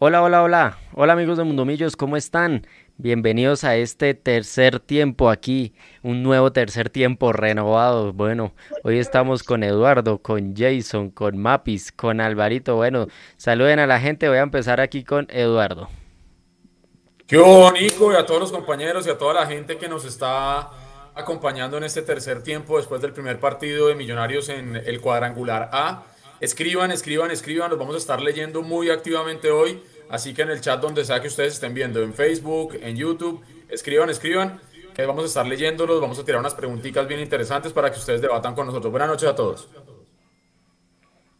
Hola, hola, hola. Hola amigos de Mundomillos, ¿cómo están? Bienvenidos a este tercer tiempo aquí, un nuevo tercer tiempo renovado. Bueno, hoy estamos con Eduardo, con Jason, con Mapis, con Alvarito. Bueno, saluden a la gente. Voy a empezar aquí con Eduardo. Qué bonito y a todos los compañeros y a toda la gente que nos está acompañando en este tercer tiempo después del primer partido de Millonarios en el cuadrangular A. Escriban, escriban, escriban, los vamos a estar leyendo muy activamente hoy, así que en el chat donde sea que ustedes estén viendo, en Facebook, en YouTube, escriban, escriban, que vamos a estar leyéndolos, vamos a tirar unas preguntitas bien interesantes para que ustedes debatan con nosotros. Buenas noches a todos.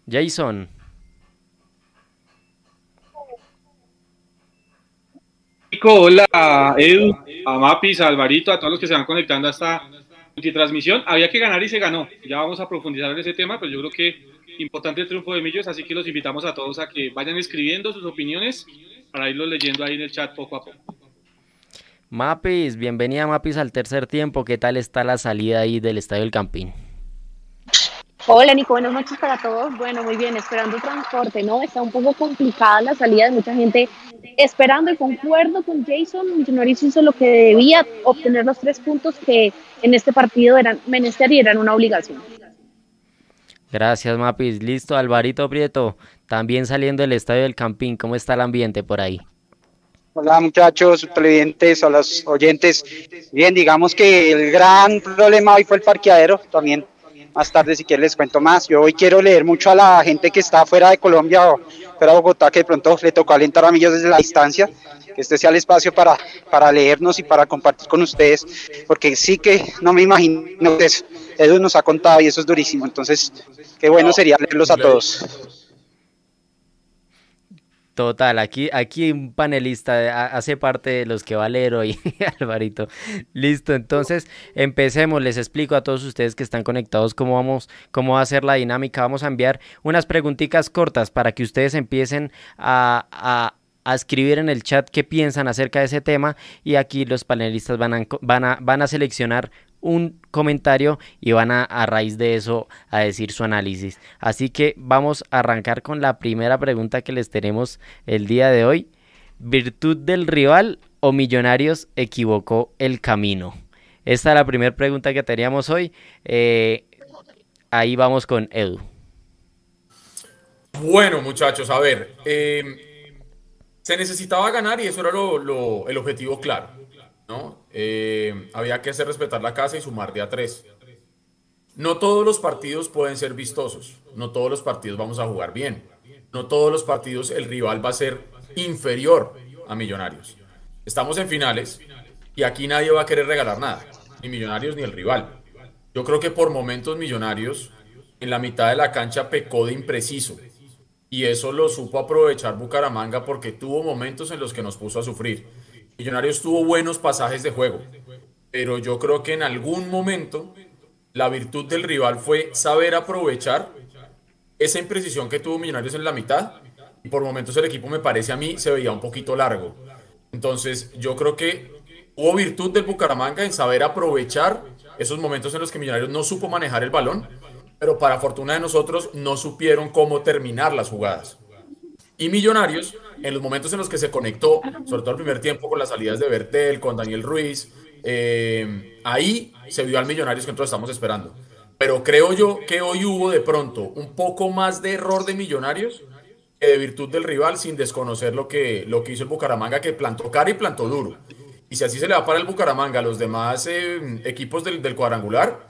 Jason. Hola Edu, a Mapis, a Alvarito, a todos los que se van conectando a esta transmisión. Había que ganar y se ganó. Ya vamos a profundizar en ese tema, pero yo creo que importante el triunfo de Millos, así que los invitamos a todos a que vayan escribiendo sus opiniones para irlos leyendo ahí en el chat poco a poco. Mapis, bienvenida Mapis al tercer tiempo. ¿Qué tal está la salida ahí del Estadio del Campín? Hola Nico, buenas noches para todos. Bueno, muy bien, esperando transporte, ¿no? Está un poco complicada la salida de mucha gente esperando y concuerdo con Jason. Millonarios hizo lo que debía, obtener los tres puntos que en este partido eran menester y eran una obligación. Gracias, Mapis. Listo, Alvarito Prieto, también saliendo del Estadio del Campín. ¿Cómo está el ambiente por ahí? Hola muchachos, televidentes, a los oyentes. Bien, digamos que el gran problema hoy fue el parqueadero, también más tarde si quieren les cuento más. Yo hoy quiero leer mucho a la gente que está fuera de Colombia o fuera de Bogotá, que de pronto le tocó alentar a mí desde la distancia, que este sea el espacio para, para leernos y para compartir con ustedes, porque sí que no me imagino eso, eso nos ha contado y eso es durísimo. Entonces, qué bueno sería leerlos a todos. Total, aquí, aquí un panelista hace parte de los que va a leer hoy, Alvarito. Listo, entonces empecemos, les explico a todos ustedes que están conectados cómo vamos, cómo va a ser la dinámica. Vamos a enviar unas preguntitas cortas para que ustedes empiecen a, a a escribir en el chat qué piensan acerca de ese tema y aquí los panelistas van van a, van a seleccionar un comentario y van a, a raíz de eso a decir su análisis. Así que vamos a arrancar con la primera pregunta que les tenemos el día de hoy. ¿Virtud del rival o Millonarios equivocó el camino? Esta es la primera pregunta que teníamos hoy. Eh, ahí vamos con Edu. Bueno, muchachos, a ver. Eh, se necesitaba ganar y eso era lo, el objetivo claro. ¿no? Eh, había que hacer respetar la casa y sumar de a tres. No todos los partidos pueden ser vistosos, no todos los partidos vamos a jugar bien, no todos los partidos el rival va a ser inferior a Millonarios. Estamos en finales y aquí nadie va a querer regalar nada, ni Millonarios ni el rival. Yo creo que por momentos Millonarios en la mitad de la cancha pecó de impreciso y eso lo supo aprovechar Bucaramanga porque tuvo momentos en los que nos puso a sufrir. Millonarios tuvo buenos pasajes de juego, pero yo creo que en algún momento la virtud del rival fue saber aprovechar esa imprecisión que tuvo Millonarios en la mitad y por momentos el equipo me parece a mí se veía un poquito largo. Entonces yo creo que hubo virtud del Bucaramanga en saber aprovechar esos momentos en los que Millonarios no supo manejar el balón, pero para fortuna de nosotros no supieron cómo terminar las jugadas. Y Millonarios, en los momentos en los que se conectó, sobre todo el primer tiempo con las salidas de Bertel, con Daniel Ruiz, eh, ahí se vio al Millonarios que nosotros estamos esperando. Pero creo yo que hoy hubo de pronto un poco más de error de Millonarios que de virtud del rival sin desconocer lo que, lo que hizo el Bucaramanga, que plantó cara y plantó duro. Y si así se le va para el Bucaramanga a los demás eh, equipos del, del, cuadrangular,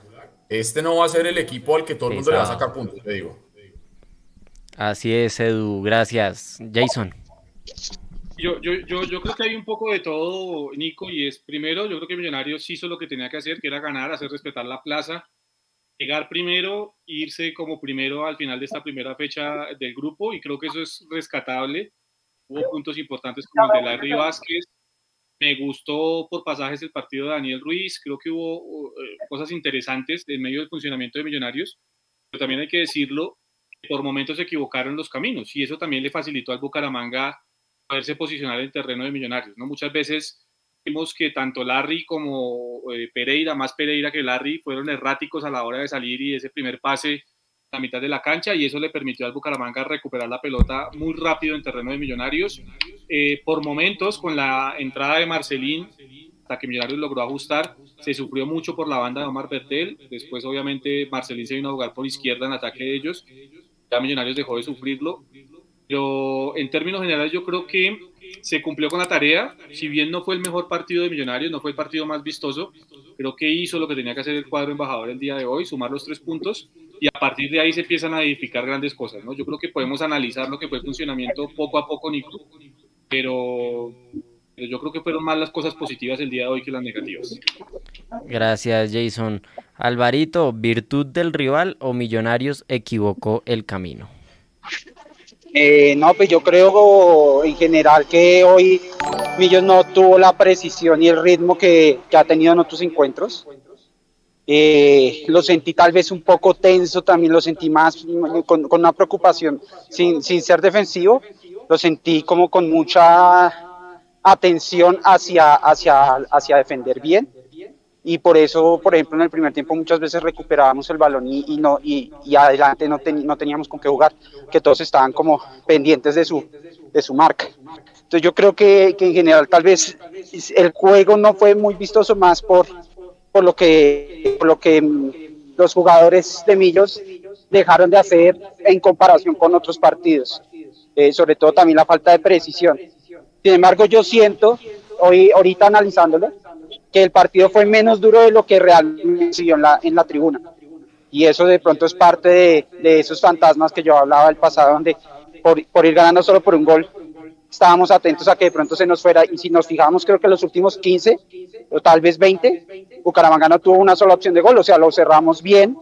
este no va a ser el equipo al que todo el mundo le va a sacar puntos, te digo. Así es, Edu. Gracias. Jason. Yo, yo, yo, yo, creo que hay un poco de todo, Nico, y es primero, yo creo que Millonarios hizo lo que tenía que hacer, que era ganar, hacer respetar la plaza, llegar primero, irse como primero al final de esta primera fecha del grupo, y creo que eso es rescatable. Hubo puntos importantes como el de Larry Vázquez. Me gustó por pasajes el partido de Daniel Ruiz. Creo que hubo uh, cosas interesantes en medio del funcionamiento de Millonarios. Pero también hay que decirlo, por momentos se equivocaron los caminos y eso también le facilitó al Bucaramanga poderse posicionar en terreno de Millonarios. ¿no? Muchas veces vimos que tanto Larry como eh, Pereira, más Pereira que Larry, fueron erráticos a la hora de salir y ese primer pase la mitad de la cancha y eso le permitió al Bucaramanga recuperar la pelota muy rápido en terreno de Millonarios. Eh, por momentos, con la entrada de Marcelín, hasta que Millonarios logró ajustar, se sufrió mucho por la banda de Omar Bertel. Después, obviamente, Marcelín se vino a jugar por izquierda en ataque de ellos. Ya Millonarios dejó de sufrirlo. Pero en términos generales, yo creo que se cumplió con la tarea. Si bien no fue el mejor partido de Millonarios, no fue el partido más vistoso, creo que hizo lo que tenía que hacer el cuadro embajador el día de hoy, sumar los tres puntos y a partir de ahí se empiezan a edificar grandes cosas. ¿no? Yo creo que podemos analizar lo que fue el funcionamiento poco a poco, Nico, pero, pero yo creo que fueron más las cosas positivas el día de hoy que las negativas. Gracias, Jason. Alvarito, ¿virtud del rival o Millonarios equivocó el camino? Eh, no, pues yo creo en general que hoy Millos no tuvo la precisión y el ritmo que, ha tenido en otros encuentros. Eh, lo sentí tal vez un poco tenso, también lo sentí más con, una preocupación, sin, sin, ser defensivo, lo sentí como con mucha atención hacia, hacia, hacia defender bien. Y por eso, por ejemplo, en el primer tiempo muchas veces recuperábamos el balón y, no, y, y, adelante no, ten, no teníamos con qué jugar, que todos estaban como pendientes de su, de su marca. Entonces yo creo que, que en general tal vez el juego no fue muy vistoso más por, por lo que, por lo que los jugadores de Millos dejaron de hacer en comparación con otros partidos, eh, sobre todo también la falta de precisión. Sin embargo, yo siento, hoy, ahorita analizándolo, que el partido fue menos duro de lo que realmente vio en la, en la tribuna. Y eso de pronto es parte de, de esos fantasmas que yo hablaba del pasado, donde por, por ir ganando solo por un gol, estábamos atentos a que de pronto se nos fuera y si nos fijamos creo que los últimos 15 o tal vez 20 Bucaramanga no tuvo una sola opción de gol, o sea, lo cerramos bien,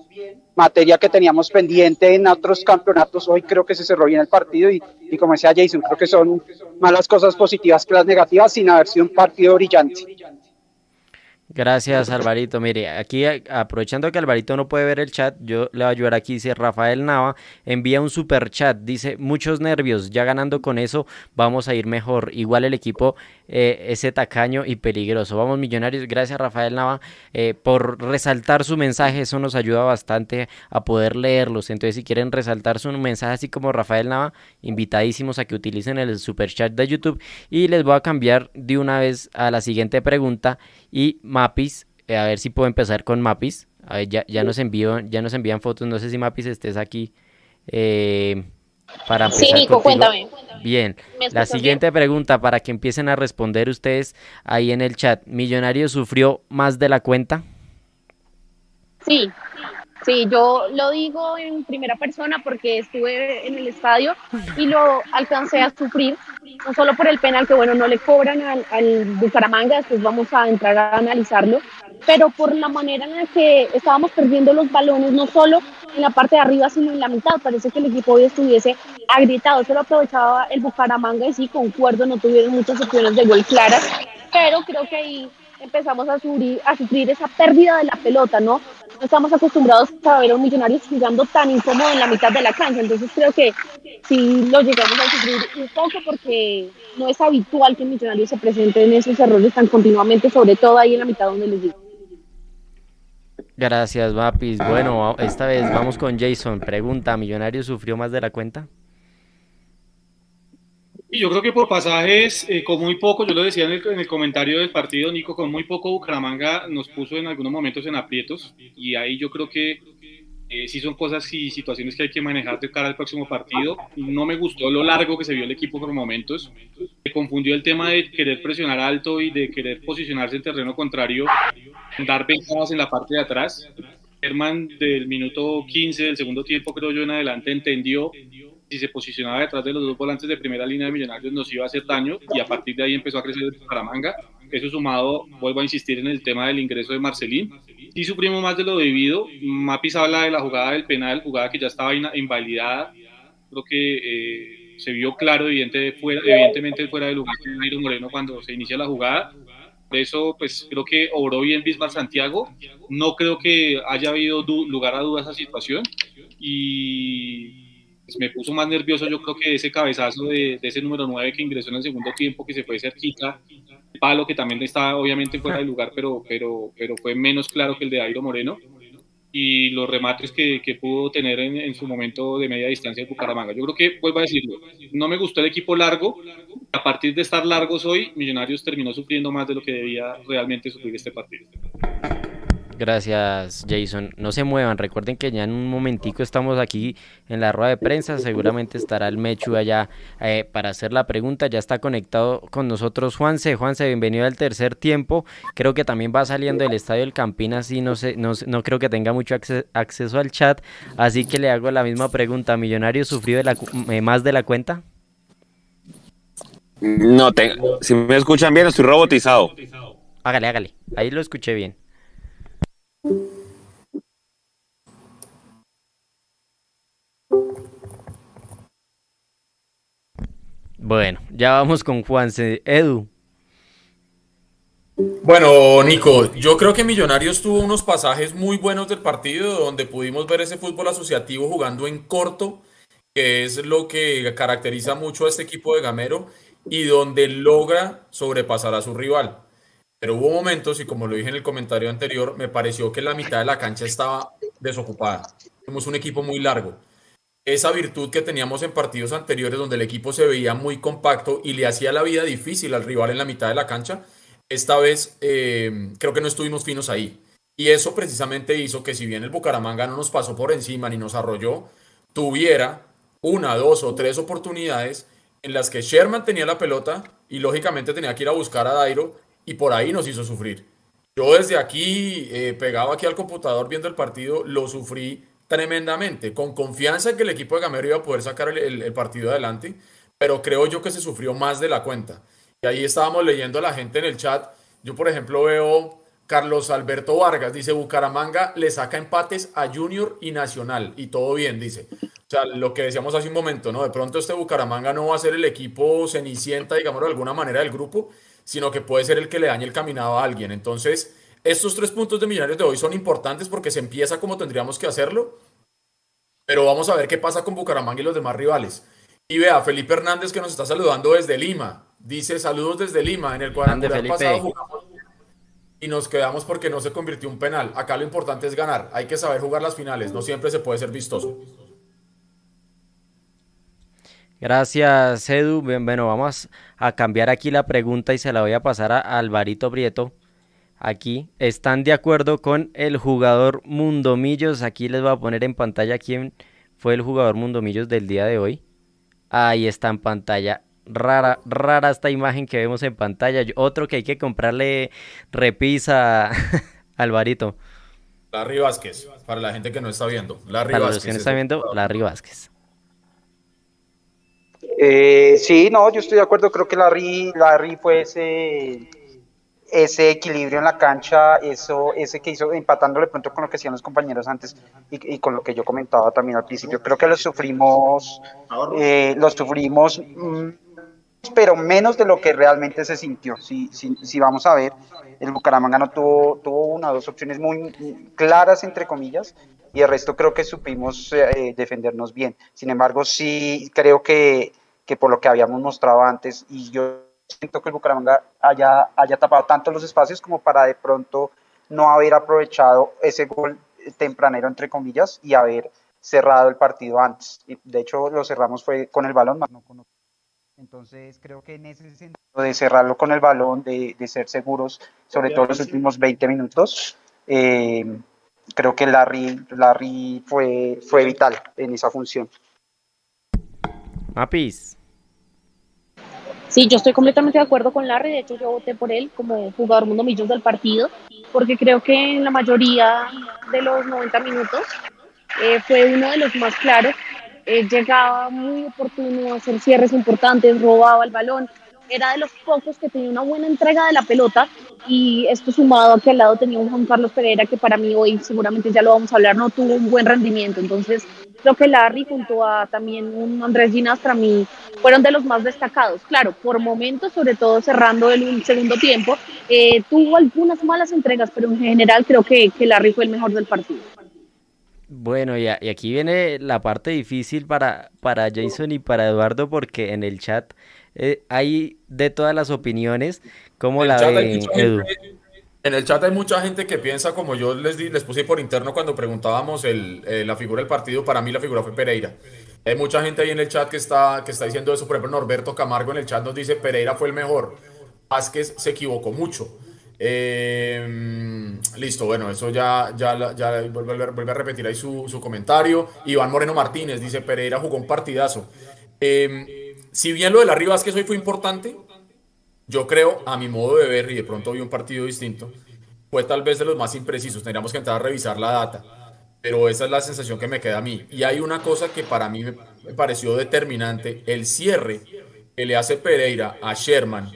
materia que teníamos pendiente en otros campeonatos, hoy creo que se cerró bien el partido y, y como decía Jason, creo que son más las cosas positivas que las negativas sin haber sido un partido brillante. Gracias, Alvarito. Mire, aquí aprovechando que Alvarito no puede ver el chat, yo le voy a ayudar aquí. Dice Rafael Nava, envía un super chat. Dice, muchos nervios, ya ganando con eso vamos a ir mejor. Igual el equipo, eh, ese tacaño y peligroso. Vamos, millonarios. Gracias, Rafael Nava, eh, por resaltar su mensaje. Eso nos ayuda bastante a poder leerlos. Entonces, si quieren resaltar su mensaje, así como Rafael Nava, invitadísimos a que utilicen el super chat de YouTube. Y les voy a cambiar de una vez a la siguiente pregunta. Y Mapis, eh, a ver si puedo empezar con Mapis. A ver, ya, ya, nos envío, ya nos envían fotos, no sé si Mapis estés aquí. Eh, para empezar sí, Nico, contigo. cuéntame. Bien, la siguiente bien? pregunta para que empiecen a responder ustedes ahí en el chat. ¿Millonario sufrió más de la cuenta? Sí, Sí, yo lo digo en primera persona porque estuve en el estadio y lo alcancé a sufrir, no solo por el penal que, bueno, no le cobran al, al Bucaramanga, después vamos a entrar a analizarlo, pero por la manera en la que estábamos perdiendo los balones, no solo en la parte de arriba, sino en la mitad. Parece que el equipo hoy estuviese agrietado. Eso lo aprovechaba el Bucaramanga y sí, concuerdo, no tuvieron muchas opciones de gol claras, pero creo que ahí empezamos a sufrir, a sufrir esa pérdida de la pelota, ¿no? No estamos acostumbrados a ver a un millonario jugando tan incómodo en la mitad de la cancha, entonces creo que sí lo llegamos a sufrir un poco porque no es habitual que el millonario se presente en esos errores tan continuamente, sobre todo ahí en la mitad donde les digo. Gracias, Mapis. Bueno, esta vez vamos con Jason. Pregunta, ¿Millonario sufrió más de la cuenta? Y yo creo que por pasajes, eh, con muy poco, yo lo decía en el, en el, comentario del partido, Nico, con muy poco Bucaramanga nos puso en algunos momentos en aprietos y ahí yo creo que eh, sí son cosas y situaciones que hay que manejar de cara al próximo partido. No me gustó lo largo que se vio el equipo por momentos. Se confundió el tema de querer presionar alto y de querer posicionarse en terreno contrario, dar ventajas en la parte de atrás. Herman del minuto 15 del segundo tiempo, creo yo, en adelante entendió si se posicionaba detrás de los dos volantes de primera línea de Millonarios nos iba a hacer daño y a partir de ahí empezó a crecer el Bucaramanga. Eso sumado, vuelvo a insistir en el tema del ingreso de Marcelín. Sí sufrimos más de lo debido. Mapis habla de la jugada del penal, jugada que ya estaba invalidada. Creo que eh, se vio claro, evidente, fuera, evidentemente fuera de lugar de Nairo Moreno cuando se inicia la jugada. Por eso, pues creo que obró bien Bismarck Santiago. No creo que haya habido lugar a dudas esa situación. Y pues me puso más nervioso yo creo que ese cabezazo de, de, ese número 9 que ingresó en el segundo tiempo, que se fue cerquita, palo que también está obviamente fuera de lugar, pero, pero, pero fue menos claro que el de Airo Moreno. y los remates que, que pudo tener en, su momento de media distancia el Bucaramanga. Yo creo que, vuelvo a decirlo, no me gustó el equipo largo. A partir de estar largos hoy, Millonarios terminó sufriendo más de lo que debía realmente sufrir este partido. Gracias, Jason. No se muevan. Recuerden que ya en un momentico estamos aquí en la rueda de prensa. Seguramente estará el Mechu allá eh, para hacer la pregunta. Ya está conectado con nosotros Juanse. Juanse, bienvenido al tercer tiempo. Creo que también va saliendo del estadio del Campín, así no, sé, no, no creo que tenga mucho acceso al chat. Así que le hago la misma pregunta. ¿Millonario sufrió de la, eh, más de la cuenta? No, te, si me escuchan bien, estoy robotizado. Hágale, hágale. Ahí lo escuché bien. Bueno, ya vamos con Juanse. Edu. Bueno, Nico, yo creo que Millonarios tuvo unos pasajes muy buenos del partido donde pudimos ver ese fútbol asociativo jugando en corto, que es lo que caracteriza mucho a este equipo de Gamero y donde logra sobrepasar a su rival. Pero hubo momentos, y como lo dije en el comentario anterior, me pareció que la mitad de la cancha estaba desocupada. Somos un equipo muy largo. Esa virtud que teníamos en partidos anteriores donde el equipo se veía muy compacto y le hacía la vida difícil al rival en la mitad de la cancha, esta vez eh, creo que no estuvimos finos ahí. Y eso precisamente hizo que si bien el Bucaramanga no nos pasó por encima ni nos arrolló, tuviera una, dos o tres oportunidades en las que Sherman tenía la pelota y lógicamente tenía que ir a buscar a Dairo y por ahí nos hizo sufrir. Yo desde aquí, eh, pegado aquí al computador viendo el partido, lo sufrí tremendamente, con confianza en que el equipo de Gamero iba a poder sacar el, el, partido adelante, pero creo yo que se sufrió más de la cuenta. Y ahí estábamos leyendo a la gente en el chat. Yo, por ejemplo, veo Carlos Alberto Vargas, dice Bucaramanga le saca empates a Junior y Nacional, y todo bien, dice. O sea, lo que decíamos hace un momento, ¿no? De pronto este Bucaramanga no va a ser el equipo cenicienta, digamos de alguna manera, del grupo, sino que puede ser el que le dañe el caminado a alguien. Entonces, estos tres puntos de Millonarios de hoy son importantes porque se empieza como tendríamos que hacerlo, pero vamos a ver qué pasa con Bucaramanga y los demás rivales. Y vea, Felipe Hernández que nos está saludando desde Lima. Dice saludos desde Lima, en el cuadrangular pasado jugamos y nos quedamos porque no se convirtió un penal. Acá lo importante es ganar. Hay que saber jugar las finales. No siempre se puede ser vistoso. Gracias, Edu. Bien, bueno, vamos a cambiar aquí la pregunta y se la voy a pasar a Alvarito Prieto. Aquí, ¿están de acuerdo con el jugador Mundomillos? Aquí les voy a poner en pantalla quién fue el jugador Mundomillos del día de hoy. Ahí está en pantalla. Rara, rara esta imagen que vemos en pantalla. Otro que hay que comprarle repisa, Alvarito. Larry Vázquez, para la gente que no está viendo. Larry para Vázquez, los que no están viendo, Larry Vázquez. Eh, sí, no, yo estoy de acuerdo, creo que Larry, Larry fue ese, ese equilibrio en la cancha, eso, ese que hizo empatándole pronto con lo que hacían los compañeros antes y, y con lo que yo comentaba también al principio. Creo que lo sufrimos, eh, lo sufrimos, mmm, pero menos de lo que realmente se sintió. Si, si, si vamos a ver, el Bucaramanga no tuvo, tuvo una o dos opciones muy claras, entre comillas, y el resto creo que supimos eh, defendernos bien. Sin embargo, sí creo que que por lo que habíamos mostrado antes y yo siento que el Bucaramanga haya, haya tapado tanto los espacios como para de pronto no haber aprovechado ese gol tempranero entre comillas y haber cerrado el partido antes. De hecho lo cerramos fue con el balón, más no con. Entonces creo que en ese sentido de cerrarlo con el balón, de, de ser seguros, sobre todo los últimos 20 minutos, eh, creo que Larry, Larry fue, fue vital en esa función. Mapis. Sí, yo estoy completamente de acuerdo con Larry. De hecho, yo voté por él como jugador mundo millones del partido, porque creo que en la mayoría de los 90 minutos eh, fue uno de los más claros. Eh, llegaba muy oportuno a hacer cierres importantes, robaba el balón. Era de los pocos que tenía una buena entrega de la pelota y esto sumado a que al lado tenía un Juan Carlos Pereira que para mí hoy seguramente ya lo vamos a hablar, no tuvo un buen rendimiento. Entonces creo que Larry junto a también un Andrés Ginas para mí fueron de los más destacados. Claro, por momentos, sobre todo cerrando el segundo tiempo, eh, tuvo algunas malas entregas, pero en general creo que, que Larry fue el mejor del partido. Bueno, y, y, aquí viene la parte difícil para, para Jason y para Eduardo, porque en el chat eh, hay de todas las opiniones, como la de Edu. En el chat hay mucha gente que piensa, como yo les, di, les puse por interno cuando preguntábamos el, eh, la figura del partido, para mí la figura fue Pereira. Hay mucha gente ahí en el chat que está, que está diciendo eso. Por ejemplo, Norberto Camargo en el chat nos dice Pereira fue el mejor. Vázquez se equivocó mucho. Eh, listo, bueno, eso ya, ya, ya vuelve, vuelve, a repetir ahí su, su, comentario. Iván Moreno Martínez dice Pereira jugó un partidazo. Eh, si bien lo de la Vázquez hoy fue importante, yo creo, a mi modo de ver, y de pronto vi un partido distinto, fue tal vez de los más imprecisos. Tendríamos que entrar a revisar la data. Pero esa es la sensación que me queda a mí. Y hay una cosa que para mí me pareció determinante, el cierre que le hace Pereira a Sherman.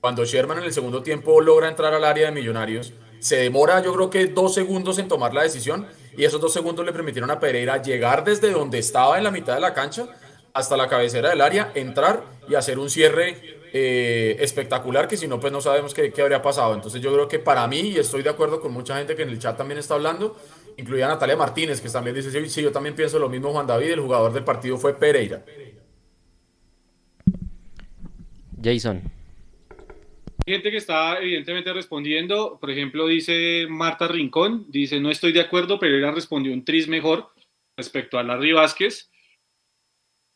Cuando Sherman en el segundo tiempo logra entrar al área de Millonarios, se demora yo creo que dos segundos en tomar la decisión y esos dos segundos le permitieron a Pereira llegar desde donde estaba en la mitad de la cancha hasta la cabecera del área, entrar y hacer un cierre eh, espectacular que si no, pues no sabemos qué, qué, habría pasado. Entonces yo creo que para mí, y estoy de acuerdo con mucha gente que en el chat también está hablando, incluida Natalia Martínez, que también dice, sí, sí, yo también pienso lo mismo, Juan David, el jugador del partido fue Pereira. Jason. Gente que está evidentemente respondiendo, por ejemplo, dice Marta Rincón, dice, no estoy de acuerdo, Pereira respondió un tris mejor respecto a Larry Vázquez.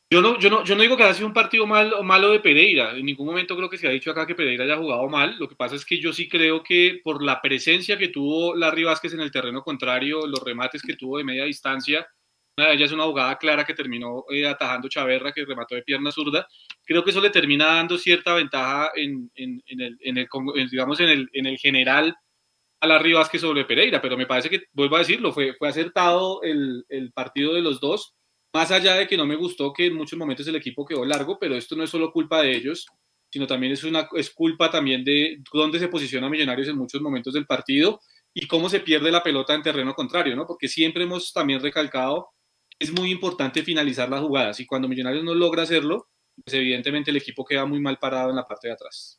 Yo no, yo, no, yo no digo que haya sido un partido mal, malo de Pereira. En ningún momento creo que se ha dicho acá que Pereira haya jugado mal. Lo que pasa es que yo sí creo que por la presencia que tuvo Larry Vázquez en el terreno contrario, los remates que tuvo de media distancia, una de ellas es una jugada clara que terminó eh, atajando Chaverra, que remató de pierna zurda. Creo que eso le termina dando cierta ventaja en, en, en el, digamos, en el, en el general a Larry Vázquez sobre Pereira. Pero me parece que, vuelvo a decirlo, fue, fue acertado el, el partido de los dos más allá de que no me gustó que en muchos momentos el equipo quedó largo, pero esto no es solo culpa de ellos, sino también es, una, es culpa también de dónde se posiciona Millonarios en muchos momentos del partido y cómo se pierde la pelota en terreno contrario, ¿no? Porque siempre hemos también recalcado es muy importante finalizar las jugadas y cuando Millonarios no logra hacerlo, pues evidentemente el equipo queda muy mal parado en la parte de atrás.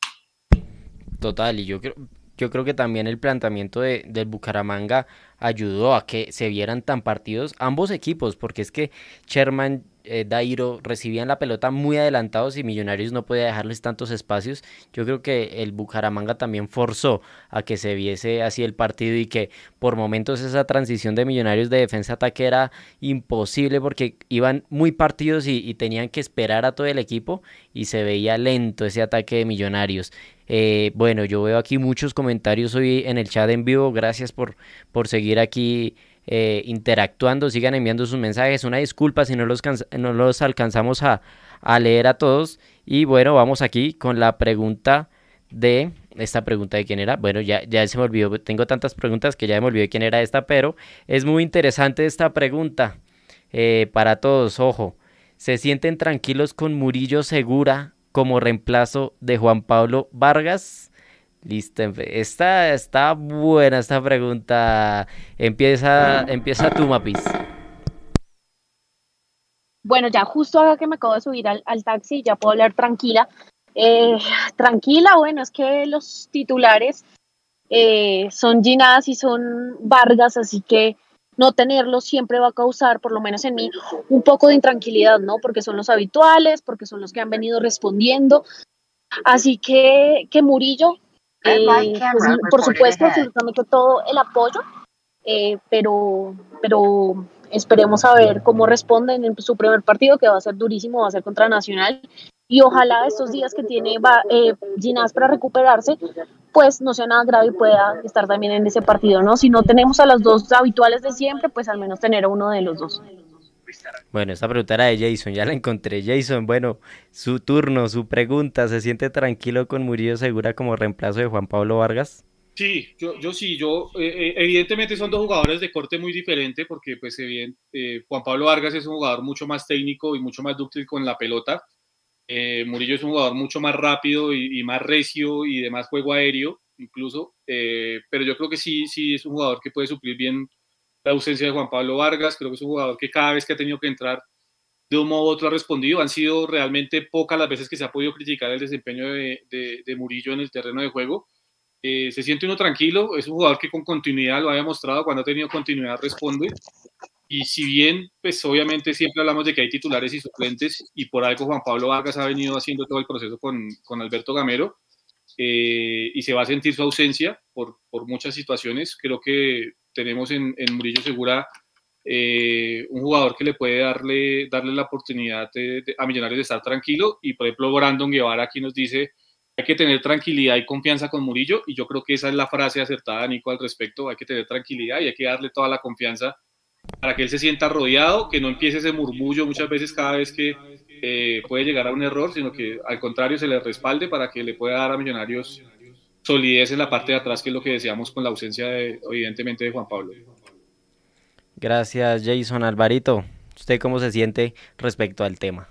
Total, y yo creo, yo creo que también el planteamiento de, del Bucaramanga ayudó a que se vieran tan partidos ambos equipos, porque es que Sherman, eh, Dairo recibían la pelota muy adelantados y Millonarios no podía dejarles tantos espacios. Yo creo que el Bucaramanga también forzó a que se viese así el partido y que por momentos esa transición de Millonarios de defensa-ataque era imposible porque iban muy partidos y, tenían que esperar a todo el equipo y se veía lento ese ataque de Millonarios. Eh, bueno, yo veo aquí muchos comentarios hoy en el chat en vivo. Gracias por, por seguir aquí eh, interactuando. Sigan enviando sus mensajes. Una disculpa si no los, no los alcanzamos a, leer a todos. Y bueno, vamos aquí con la pregunta de esta pregunta de quién era. Bueno, ya, ya se me olvidó, tengo tantas preguntas que ya me olvidé quién era esta, pero es muy interesante esta pregunta eh, para todos. Ojo, ¿se sienten tranquilos con Murillo Segura como reemplazo de Juan Pablo Vargas? Listo, esta está buena esta pregunta. Empieza, empieza tu mapis. Bueno, ya justo acá que me acabo de subir al, al taxi, ya puedo hablar tranquila. Eh, tranquila, bueno, es que los titulares eh, son Ginás y son Vargas, así que no tenerlos siempre va a causar, por lo menos en mí, un poco de intranquilidad, ¿no? Porque son los habituales, porque son los que han venido respondiendo. Así que, que Murillo, eh, pues, por supuesto, absolutamente todo el apoyo, eh, pero, pero esperemos a ver cómo responden en su primer partido, que va a ser durísimo, va a ser contra Nacional, y ojalá estos días que tiene eh, Ginás para recuperarse, pues no sea nada grave y pueda estar también en ese partido, ¿no? Si no tenemos a los dos habituales de siempre, pues al menos tener a uno de los dos. Bueno, esta pregunta era de Jason, ya la encontré. Jason, bueno, su turno, su pregunta, ¿se siente tranquilo con Murillo Segura como reemplazo de Juan Pablo Vargas? Sí, yo, sí, yo, eh, evidentemente son dos jugadores de corte muy diferente porque pues bien, eh, Juan Pablo Vargas es un jugador mucho más técnico y mucho más dúctil con la pelota, eh, Murillo es un jugador mucho más rápido y, más recio y de más juego aéreo, incluso. Eh, pero yo creo que sí, sí es un jugador que puede suplir bien la ausencia de Juan Pablo Vargas. Creo que es un jugador que cada vez que ha tenido que entrar de un modo u otro ha respondido. Han sido realmente pocas las veces que se ha podido criticar el desempeño de, de, Murillo en el terreno de juego. Eh, se siente uno tranquilo, es un jugador que con continuidad lo ha demostrado, cuando ha tenido continuidad responde. Y si bien, pues obviamente siempre hablamos de que hay titulares y suplentes, y por algo Juan Pablo Vargas ha venido haciendo todo el proceso con, con Alberto Gamero, eh, y se va a sentir su ausencia por, por muchas situaciones. Creo que tenemos en, en Murillo Segura eh, un jugador que le puede darle, darle la oportunidad a Millonarios de estar tranquilo. Y por ejemplo Brandon Guevara aquí nos dice hay que tener tranquilidad y confianza con Murillo y yo creo que esa es la frase acertada Nico al respecto, hay que tener tranquilidad y hay que darle toda la confianza para que él se sienta rodeado, que no empiece ese murmullo muchas veces cada vez que eh, puede llegar a un error, sino que al contrario se le respalde para que le pueda dar a Millonarios solidez en la parte de atrás, que es lo que deseamos con la ausencia de, evidentemente de Juan Pablo. Gracias, Jason. Alvarito, ¿usted cómo se siente respecto al tema?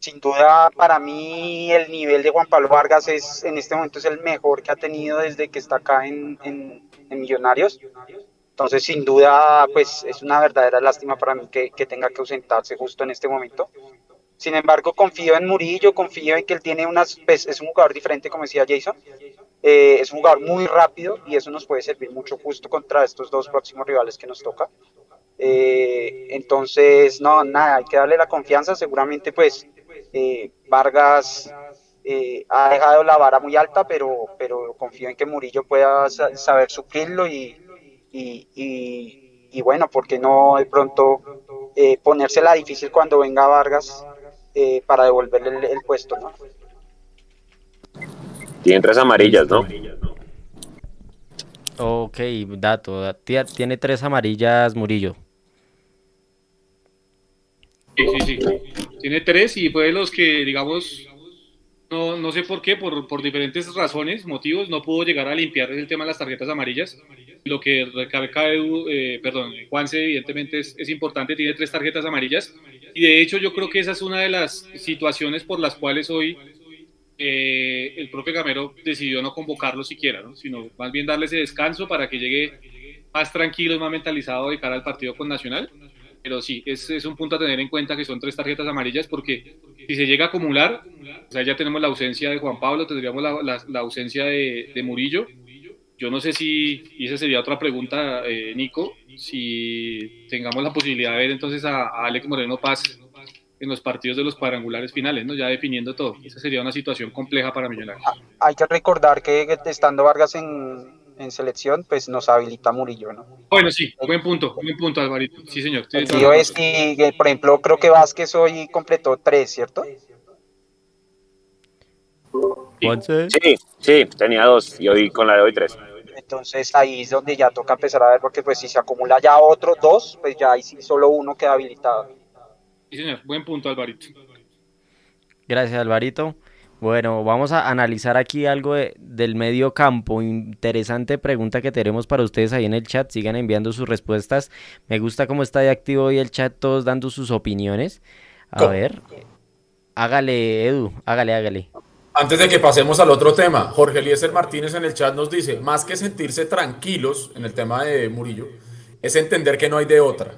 Sin duda, para mí el nivel de Juan Pablo Vargas es en este momento es el mejor que ha tenido desde que está acá en, en, Millonarios. Entonces, sin duda, pues es una verdadera lástima para mí que, que, tenga que ausentarse justo en este momento. Sin embargo, confío en Murillo, confío en que él tiene unas, pues, es un jugador diferente, como decía Jason, eh, es un jugador muy rápido y eso nos puede servir mucho justo contra estos dos próximos rivales que nos toca. Eh, entonces, no, nada, hay que darle la confianza. Seguramente, pues, eh, Vargas ha dejado la vara muy alta, pero, pero confío en que Murillo pueda saber suplirlo y, y, y, bueno, porque no de pronto ponérsela difícil cuando venga Vargas para devolverle el, el puesto, ¿no? Tiene tres amarillas, ¿no? Ok, dato. Tiene tres amarillas Murillo. Sí, sí, sí. Tiene tres y fue de los que, digamos, no, no sé por qué, por, diferentes razones, motivos, no pudo llegar a limpiar el tema de las tarjetas amarillas. Lo que recarga, eh, perdón, Juanse, evidentemente es, importante, tiene tres tarjetas amarillas. Y de hecho, yo creo que esa es una de las situaciones por las cuales hoy eh, el profe Gamero decidió no convocarlo siquiera, sino más bien darle ese descanso para que llegue más tranquilo, más mentalizado de cara al partido con Nacional. Pero sí, es, es un punto a tener en cuenta que son tres tarjetas amarillas porque si se llega a acumular, o sea, ya tenemos la ausencia de Juan Pablo, tendríamos la, la, ausencia de, de, Murillo. Yo no sé si, y esa sería otra pregunta, eh, Nico, si tengamos la posibilidad de ver entonces a, a Alex Moreno Paz en los partidos de los cuadrangulares finales, ¿no? Ya definiendo todo. Esa sería una situación compleja para Millonarios. Ah, hay que recordar que estando Vargas en, en selección, pues nos habilita Murillo, ¿no? Bueno, sí, buen punto, buen punto, Alvarito. Sí, señor. El tío es que, por ejemplo, creo que Vázquez hoy completó tres, ¿cierto? Sí, sí, tenía dos y hoy con la de hoy tres. Entonces ahí es donde ya toca empezar a ver, porque pues si se acumula ya otro dos, pues ya ahí sí solo uno queda habilitado. Sí, señor. Buen punto, Alvarito. Gracias, Alvarito. Bueno, vamos a analizar aquí algo del medio campo. Interesante pregunta que tenemos para ustedes ahí en el chat. Sigan enviando sus respuestas. Me gusta cómo está de activo hoy el chat, todos dando sus opiniones. A ver. Hágale, Edu. Hágale, hágale. Antes de que pasemos al otro tema, Jorge Eliezer Martínez en el chat nos dice, más que sentirse tranquilos en el tema de Murillo, es entender que no hay de otra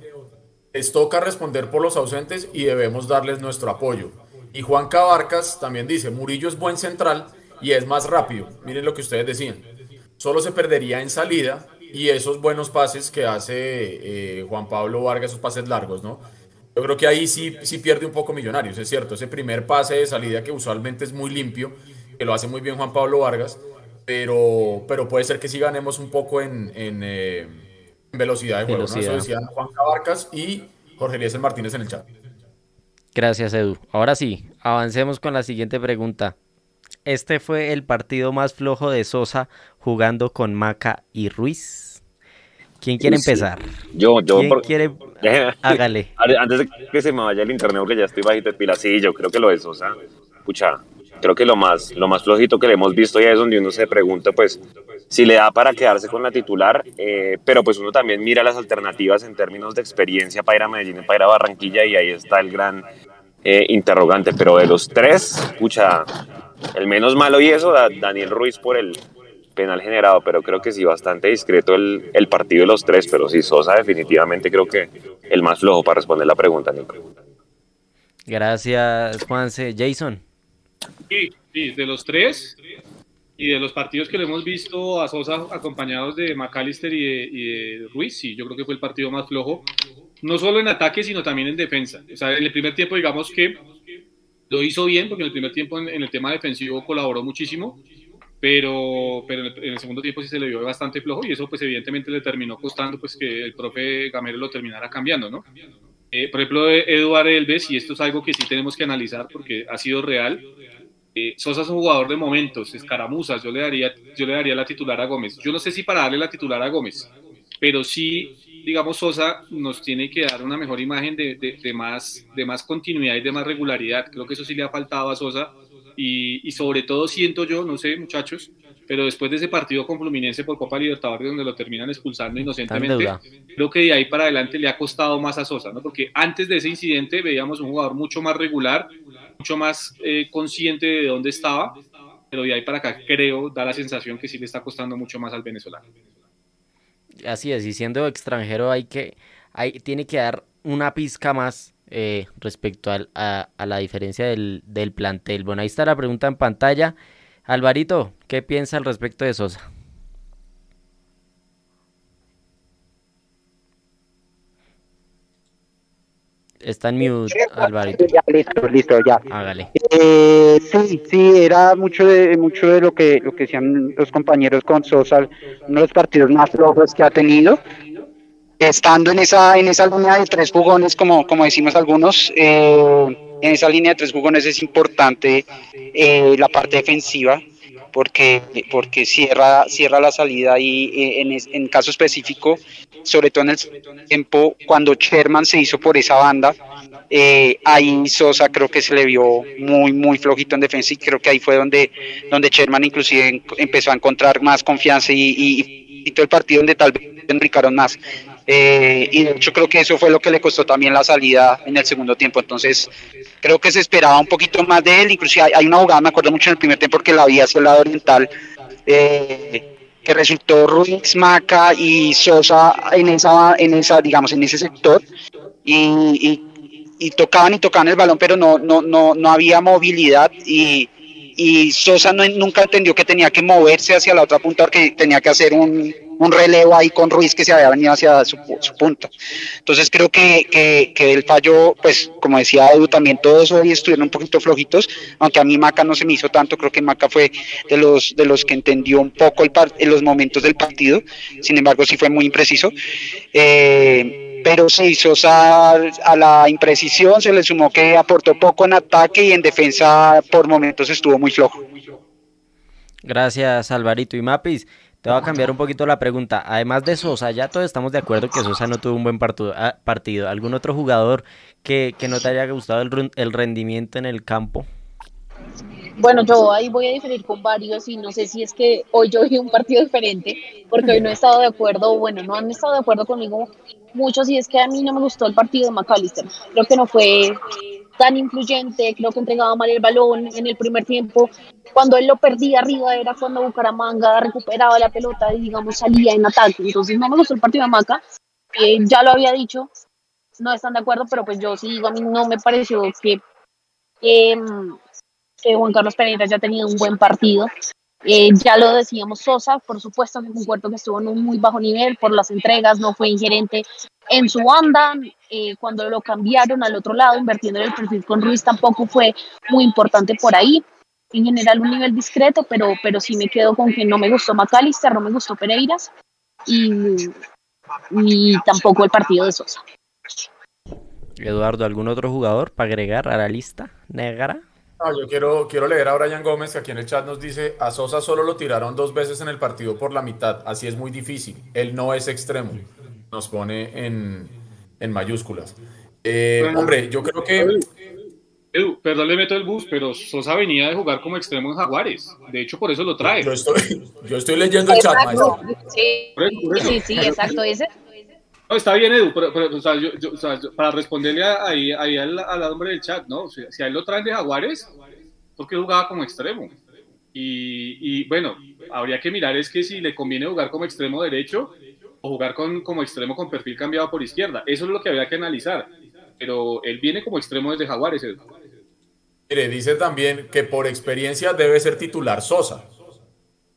les toca responder por los ausentes y debemos darles nuestro apoyo. Y Juan Cabarcas también dice, Murillo es buen central y es más rápido. Miren lo que ustedes decían. Solo se perdería en salida y esos buenos pases que hace eh, Juan Pablo Vargas, esos pases largos, ¿no? Yo creo que ahí sí, sí pierde un poco Millonarios, es cierto. Ese primer pase de salida que usualmente es muy limpio, que lo hace muy bien Juan Pablo Vargas, pero, pero puede ser que sí ganemos un poco en, en eh, velocidad de juego. Eso decían Juan Cabarcas y Jorge Eliezer Martínez en el chat. Gracias, Edu. Ahora sí, avancemos con la siguiente pregunta. Este fue el partido más flojo de Sosa jugando con Maca y Ruiz. ¿Quién quiere empezar? Yo, yo. ¿Quién quiere? Hágale. Antes de que se me vaya el internet, porque ya estoy bajito de pila, sí, yo creo que lo de Sosa. Escucha, creo que lo más, lo más flojito que le hemos visto ya es donde uno se pregunta, pues, si le da para quedarse con la titular, eh, pero pues uno también mira las alternativas en términos de experiencia para ir a Medellín para ir a Barranquilla y ahí está el gran eh, interrogante, pero de los tres, escucha, el menos malo y eso, Daniel Ruiz por el penal generado, pero creo que sí, bastante discreto el, el partido de los tres, pero sí, Sosa definitivamente creo que el más flojo para responder la pregunta, Nico. Gracias, Juanse. Jason. Sí, sí, de los tres y de los partidos que le hemos visto a Sosa acompañados de McAllister y de, Ruiz, sí, yo creo que fue el partido más flojo, no solo en ataque, sino también en defensa. O sea, en el primer tiempo, digamos que Lo hizo bien porque en el primer tiempo en, el tema defensivo colaboró muchísimo, pero, pero en, el, segundo tiempo sí se le vio bastante flojo y eso pues evidentemente le terminó costando pues que el profe Gamero lo terminara cambiando, ¿no? Eh, por ejemplo, Eduard Elves, y esto es algo que sí tenemos que analizar porque ha sido real, eh, Sosa es un jugador de momentos, escaramuzas, yo le, daría, yo le daría la titular a Gómez. Yo no sé si para darle la titular a Gómez, pero sí digamos, Sosa nos tiene que dar una mejor imagen de, de, más, de más continuidad y de más regularidad. Creo que eso sí le ha faltado a Sosa. Y, y, sobre todo siento yo, no sé, muchachos, pero después de ese partido con Fluminense por Copa Libertadores, donde lo terminan expulsando inocentemente, creo que de ahí para adelante le ha costado más a Sosa, ¿no? Porque antes de ese incidente veíamos un jugador mucho más regular, mucho más eh, consciente de dónde estaba, pero de ahí para acá creo, da la sensación que sí le está costando mucho más al venezolano así es, y siendo extranjero hay que, hay, tiene que dar una pizca más eh, respecto a, la diferencia del, del, plantel. Bueno, ahí está la pregunta en pantalla. Alvarito, ¿qué piensa al respecto de Sosa? Está en mute, Alvarito. listo, listo, ya. Hágale. Eh, sí, sí, era mucho de mucho de lo que lo que decían los compañeros con Sosa, uno de los partidos más flojos que ha tenido. Estando en esa en esa línea de tres jugones, como como decimos algunos, eh, en esa línea de tres jugones es importante eh, la parte defensiva porque, porque cierra, cierra la salida y eh, en, en caso específico, sobre todo en el tiempo cuando Sherman se hizo por esa banda, eh, ahí Sosa creo que se le vio muy, muy flojito en defensa y creo que ahí fue donde, donde Sherman inclusive empezó a encontrar más confianza y, y, todo el partido donde tal vez enricaron más. Eh, y de hecho creo que eso fue lo que le costó también la salida en el segundo tiempo. Entonces creo que se esperaba un poquito más de él. Inclusive hay, una jugada, me acuerdo mucho en el primer tiempo porque la vi hacia el lado oriental. Eh, que resultó Ruiz, Maca y Sosa en esa, en esa, digamos, en ese sector y, y, tocaban y tocaban el balón, pero no, no, no, no había movilidad y, y Sosa nunca entendió que tenía que moverse hacia la otra punta porque tenía que hacer un, un relevo ahí con Ruiz que se había venido hacia su, punta. Entonces creo que, que, que, el fallo, pues como decía Edu, también todos hoy estuvieron un poquito flojitos, aunque a mí Maca no se me hizo tanto, creo que Maca fue de los, de los que entendió un poco el en los momentos del partido, sin embargo sí fue muy impreciso. Eh, pero se hizo a la imprecisión, se le sumó que aportó poco en ataque y en defensa por momentos estuvo muy flojo. Gracias Alvarito y Mapis. Te voy a cambiar un poquito la pregunta. Además de Sosa, ya todos estamos de acuerdo que Sosa no tuvo un buen ah, partido. ¿Algún otro jugador que, no te haya gustado el, el rendimiento en el campo? Bueno, yo ahí voy a diferir con varios y no sé si es que hoy yo vi un partido diferente, porque hoy no he estado de acuerdo, bueno, no han estado de acuerdo conmigo muchos y es que a mí no me gustó el partido de McAllister. Creo que no fue tan influyente, creo que entregaba mal el balón en el primer tiempo. Cuando él lo perdía arriba era cuando Bucaramanga recuperaba la pelota y digamos salía en ataque. Entonces no me gustó el partido de Maca, ya lo había dicho, no están de acuerdo, pero pues yo sí digo, a mí no me pareció que em, Juan Carlos Pereira ya ha tenido un buen partido. Eh, ya lo decíamos, Sosa, por supuesto que concuerdo que estuvo en un muy bajo nivel por las entregas, no fue ingerente en su banda. Eh, cuando lo cambiaron al otro lado, invirtiendo en el perfil con Ruiz, tampoco fue muy importante por ahí. En general, un nivel discreto, pero, pero sí me quedo con que no me gustó Macalister, no me gustó Pereiras y, y tampoco el partido de Sosa. Eduardo, ¿algún otro jugador para agregar a la lista negra? Yo quiero, quiero leer a Brian Gómez, que aquí en el chat nos dice, a Sosa solo lo tiraron dos veces en el partido por la mitad, así es muy difícil, él no es extremo, nos pone en, en mayúsculas. Eh, hombre, yo creo que... Edu, perdón, le meto el bus, pero Sosa venía de jugar como extremo en Jaguares. De hecho, por eso lo trae. Yo estoy, yo estoy leyendo el chat, maestro. Sí, sí, sí, exacto. Ese, está bien, Edu, pero, para responderle ahí, ahí al, al, hombre del chat, ¿no? si a él lo traen de Jaguares, porque jugaba como extremo. Y, y, bueno, habría que mirar es que si le conviene jugar como extremo derecho o jugar con, como extremo con perfil cambiado por izquierda. Eso es lo que habría que analizar. Pero él viene como extremo desde Jaguares. Edu. Mire, dice también que por experiencia debe ser titular Sosa.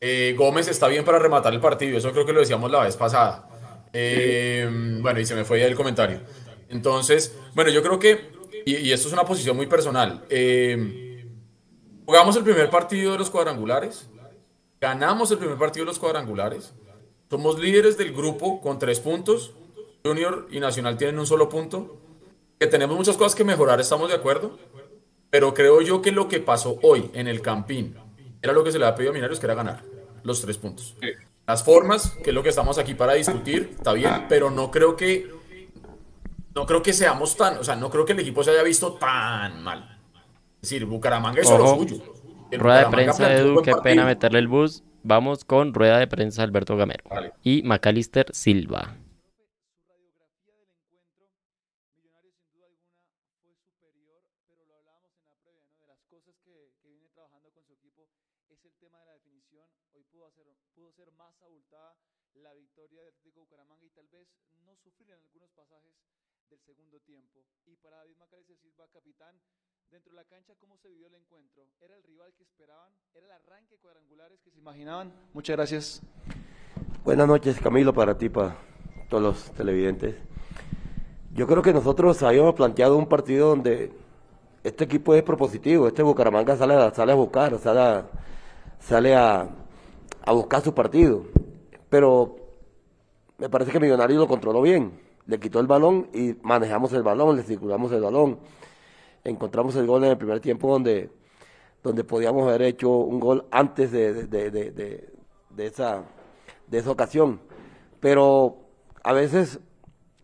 Eh, Gómez está bien para rematar el partido, eso creo que lo decíamos la vez pasada. Eh, bueno, y se me fue el comentario. Entonces, bueno, yo creo que y, esto es una posición muy personal, eh, jugamos el primer partido de los cuadrangulares, ganamos el primer partido de los cuadrangulares, somos líderes del grupo con tres puntos, Junior y Nacional tienen un solo punto, que tenemos muchas cosas que mejorar, estamos de acuerdo, pero creo yo que lo que pasó hoy en el Campín era lo que se le ha pedido a Minarios, que era ganar los tres puntos. Las formas, que es lo que estamos aquí para discutir, está bien, pero no creo que no creo que seamos tan, o sea, no creo que el equipo se haya visto tan mal. Es decir, Bucaramanga hizo lo suyo. rueda de prensa, Edu, qué pena meterle el bus. Vamos con rueda de prensa Alberto Gamero y Macalister Silva. Dentro de la cancha, ¿cómo se vivió el encuentro? ¿Era el rival que esperaban? ¿Era el arranque cuadrangulares que se imaginaban? Muchas gracias. Buenas noches, Camilo, para ti, para todos los televidentes. Yo creo que nosotros habíamos planteado un partido donde este equipo es propositivo, este Bucaramanga sale a, sale a buscar, sale, a, sale a, a buscar su partido. Pero me parece que Millonario lo controló bien. Le quitó el balón y manejamos el balón, le circulamos el balón encontramos el gol en el primer tiempo donde, donde podíamos haber hecho un gol antes de, de, esa, de esa ocasión. Pero a veces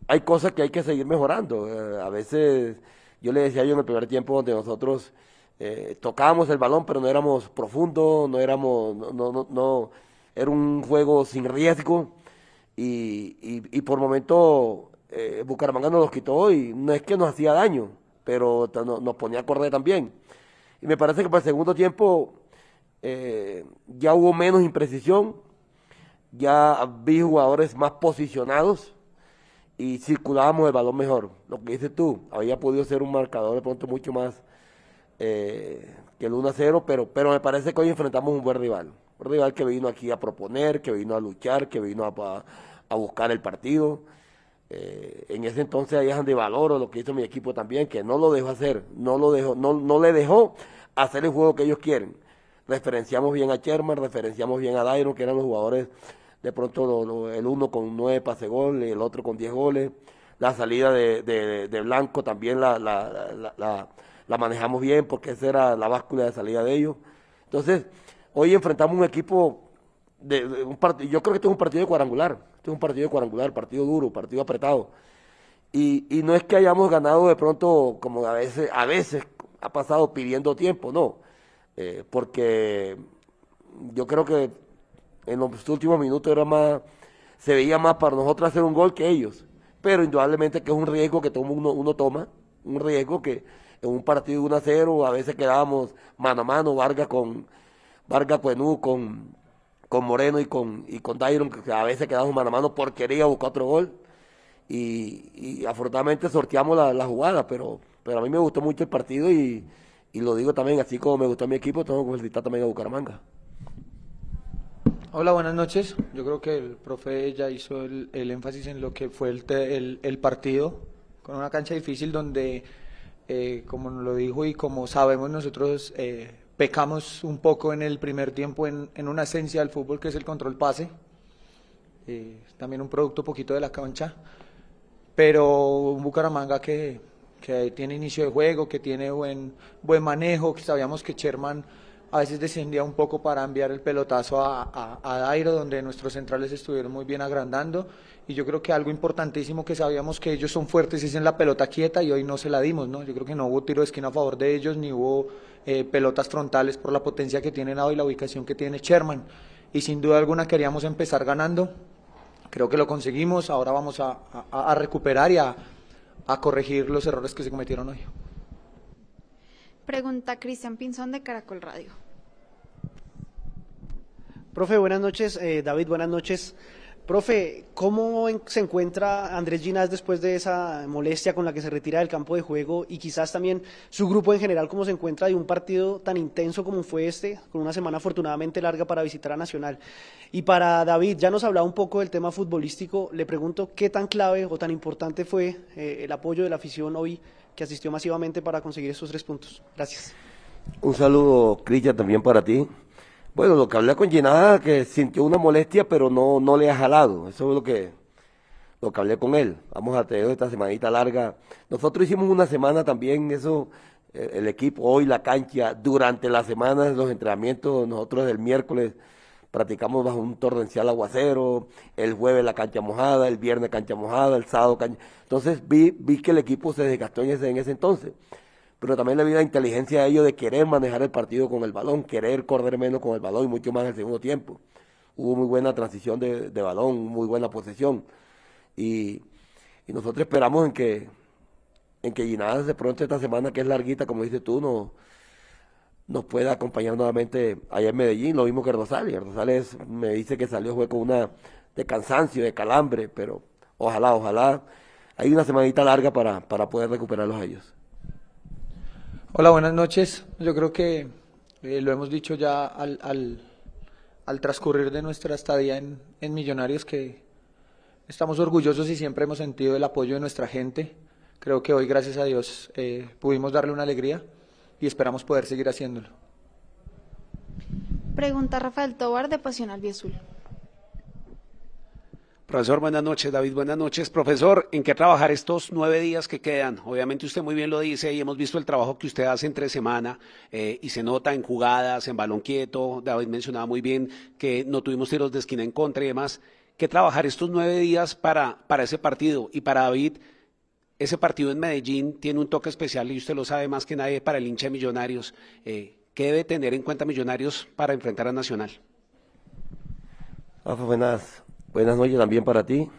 hay cosas que hay que seguir mejorando. Eh, a veces, yo le decía yo en el primer tiempo donde nosotros eh, tocábamos el balón, pero no éramos profundos, no éramos, no, no, no, era un juego sin riesgo. Y, y, por momento eh, Bucaramanga nos los quitó y no es que nos hacía daño, pero nos ponía a correr también. Y me parece que para el segundo tiempo eh, ya hubo menos imprecisión, ya vi jugadores más posicionados y circulábamos el balón mejor. Lo que dices tú, había podido ser un marcador de pronto mucho más eh, que el 1 a 0, pero, pero me parece que hoy enfrentamos un buen rival. Un rival que vino aquí a proponer, que vino a luchar, que vino a, a buscar el partido. Eh, en ese entonces ahí es donde valoro lo que hizo mi equipo también, que no lo dejó hacer, no lo dejó, no, no le dejó hacer el juego que ellos quieren. Referenciamos bien a Sherman, referenciamos bien a Dairon, que eran los jugadores de pronto el uno con nueve pase goles, el otro con diez goles. La salida de, de, Blanco también la, la, la, manejamos bien porque esa era la báscula de salida de ellos. Entonces, hoy enfrentamos un equipo de, un partido, yo creo que este es un partido de cuadrangular este es un partido cuadrangular, partido duro, partido apretado. Y, y no es que hayamos ganado de pronto, como a veces, a veces ha pasado pidiendo tiempo, no. Eh, porque yo creo que en los últimos minutos era más, se veía más para nosotros hacer un gol que ellos. Pero indudablemente que es un riesgo que uno, uno toma, un riesgo que en un partido 1 a 0 a veces quedábamos mano a mano, Vargas con Vargas Cuenú con con Moreno y con, y con Dairon, que a veces quedamos mano a mano por quería buscar otro gol. Y, afortunadamente sorteamos la, jugada, pero, pero a mí me gustó mucho el partido y, lo digo también, así como me gustó mi equipo, tengo que felicitar también a Bucaramanga. Hola, buenas noches. Yo creo que el profe ya hizo el, énfasis en lo que fue el, el, partido, con una cancha difícil donde, eh, como nos lo dijo y como sabemos nosotros, eh, Pecamos un poco en el primer tiempo en, una esencia del fútbol que es el control pase. Eh, también un producto poquito de la cancha. Pero un Bucaramanga que, que tiene inicio de juego, que tiene buen, buen manejo, que sabíamos que Sherman a veces descendía un poco para enviar el pelotazo a, a, Dairo, donde nuestros centrales estuvieron muy bien agrandando. Y yo creo que algo importantísimo que sabíamos que ellos son fuertes es en la pelota quieta y hoy no se la dimos, ¿no? Yo creo que no hubo tiro de esquina a favor de ellos, ni hubo eh, pelotas frontales por la potencia que tienen hoy la ubicación que tiene Sherman. Y sin duda alguna queríamos empezar ganando. Creo que lo conseguimos. Ahora vamos a, recuperar y a, corregir los errores que se cometieron hoy. Pregunta Cristian Pinzón de Caracol Radio. Profe, buenas noches. Eh, David, buenas noches. Profe, ¿cómo se encuentra Andrés Ginás después de esa molestia con la que se retira del campo de juego y quizás también su grupo en general, cómo se encuentra de un partido tan intenso como fue este, con una semana afortunadamente larga para visitar a Nacional? Y para David, ya nos hablaba un poco del tema futbolístico, le pregunto qué tan clave o tan importante fue eh, el apoyo de la afición hoy que asistió masivamente para conseguir esos tres puntos. Gracias. Un saludo, Cristian, también para ti. Bueno, lo que hablé con Ginada, que sintió una molestia, pero no, no le ha jalado. Eso es lo que, lo que hablé con él. Vamos a tener esta semanita larga. Nosotros hicimos una semana también, eso, eh, el equipo, hoy la cancha, durante la semana, los entrenamientos, nosotros el miércoles practicamos bajo un torrencial aguacero, el jueves la cancha mojada, el viernes cancha mojada, el sábado cancha. Entonces vi, vi que el equipo se desgastó en ese, en ese entonces. Pero también le vi la inteligencia a ellos de querer manejar el partido con el balón, querer correr menos con el balón y mucho más en el segundo tiempo. Hubo muy buena transición de, de balón, muy buena posesión. Y, y nosotros esperamos en que en que Ginás de pronto esta semana que es larguita, como dices tú, no, nos pueda acompañar nuevamente allá en Medellín, lo mismo que Rosales. Rosales me dice que salió fue con una de cansancio, de calambre, pero ojalá, ojalá hay una semanita larga para, para poder recuperarlos a ellos. Hola, buenas noches. Yo creo que eh, lo hemos dicho ya al, al, al, transcurrir de nuestra estadía en, en Millonarios que estamos orgullosos y siempre hemos sentido el apoyo de nuestra gente. Creo que hoy, gracias a Dios, eh, pudimos darle una alegría y esperamos poder seguir haciéndolo. Pregunta Rafael Tobar de Pasión Albiazul. Profesor, buenas noches. David, buenas noches. Profesor, ¿en qué trabajar estos nueve días que quedan? Obviamente usted muy bien lo dice y hemos visto el trabajo que usted hace entre semana eh, y se nota en jugadas, en balón quieto. David mencionaba muy bien que no tuvimos tiros de esquina en contra y demás. ¿Qué trabajar estos nueve días para, para ese partido? Y para David, ese partido en Medellín tiene un toque especial y usted lo sabe más que nadie para el hincha de Millonarios. Eh, ¿Qué debe tener en cuenta Millonarios para enfrentar a Nacional? Buenas, buenas noches también para ti.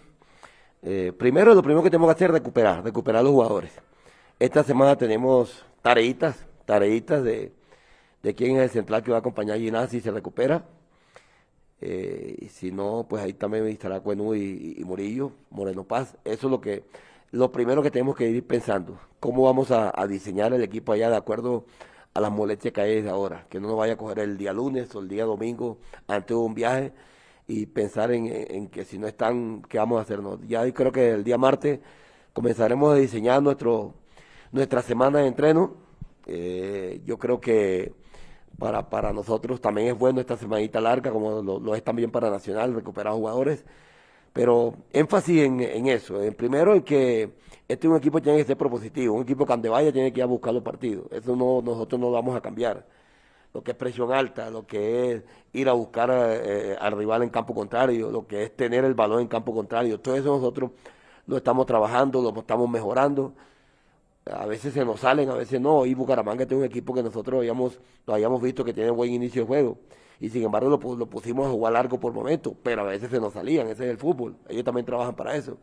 Eh, primero, lo primero que tenemos que hacer es recuperar, recuperar a los jugadores. Esta semana tenemos tareitas, tareitas de, de quién es el central que va a acompañar a Ginás si se recupera. Eh, y si no, pues ahí también estará Cuenú y, y Murillo, Moreno Paz. Eso es lo que lo primero que tenemos que ir pensando, cómo vamos a, diseñar el equipo allá de acuerdo a las molestias que hay desde ahora, que no nos vaya a coger el día lunes o el día domingo antes de un viaje y pensar en, que si no están, ¿qué vamos a hacer? Ya creo que el día martes comenzaremos a diseñar nuestro, nuestra semana de entreno. Eh, yo creo que para, para nosotros también es bueno esta semanita larga, como lo, lo es también para Nacional, recuperar jugadores. Pero énfasis en, en eso. En primero, en que este es un equipo que tiene que ser propositivo. Un equipo que donde vaya tiene que ir a buscar los partidos. Eso no, nosotros no lo vamos a cambiar. Lo que es presión alta, lo que es ir a buscar eh, al rival en campo contrario, lo que es tener el balón en campo contrario. Todo eso nosotros lo estamos trabajando, lo estamos mejorando. A veces se nos salen, a veces no. Y Bucaramanga es un equipo que nosotros habíamos, lo habíamos visto que tiene buen inicio de juego y sin embargo lo, lo pusimos a jugar largo por momento, pero a veces se nos salían, ese es el fútbol, ellos también trabajan para eso.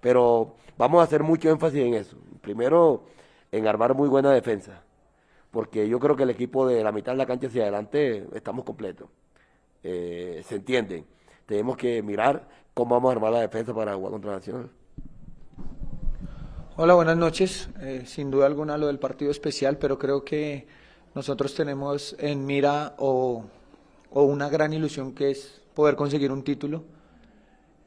Pero vamos a hacer mucho énfasis en eso. Primero, en armar muy buena defensa, porque yo creo que el equipo de la mitad de la cancha hacia adelante estamos completos. Eh, se entiende. Tenemos que mirar cómo vamos a armar la defensa para jugar contra Nacional. Hola, buenas noches. Eh, sin duda alguna lo del partido especial, pero creo que nosotros tenemos en mira o o una gran ilusión que es poder conseguir un título.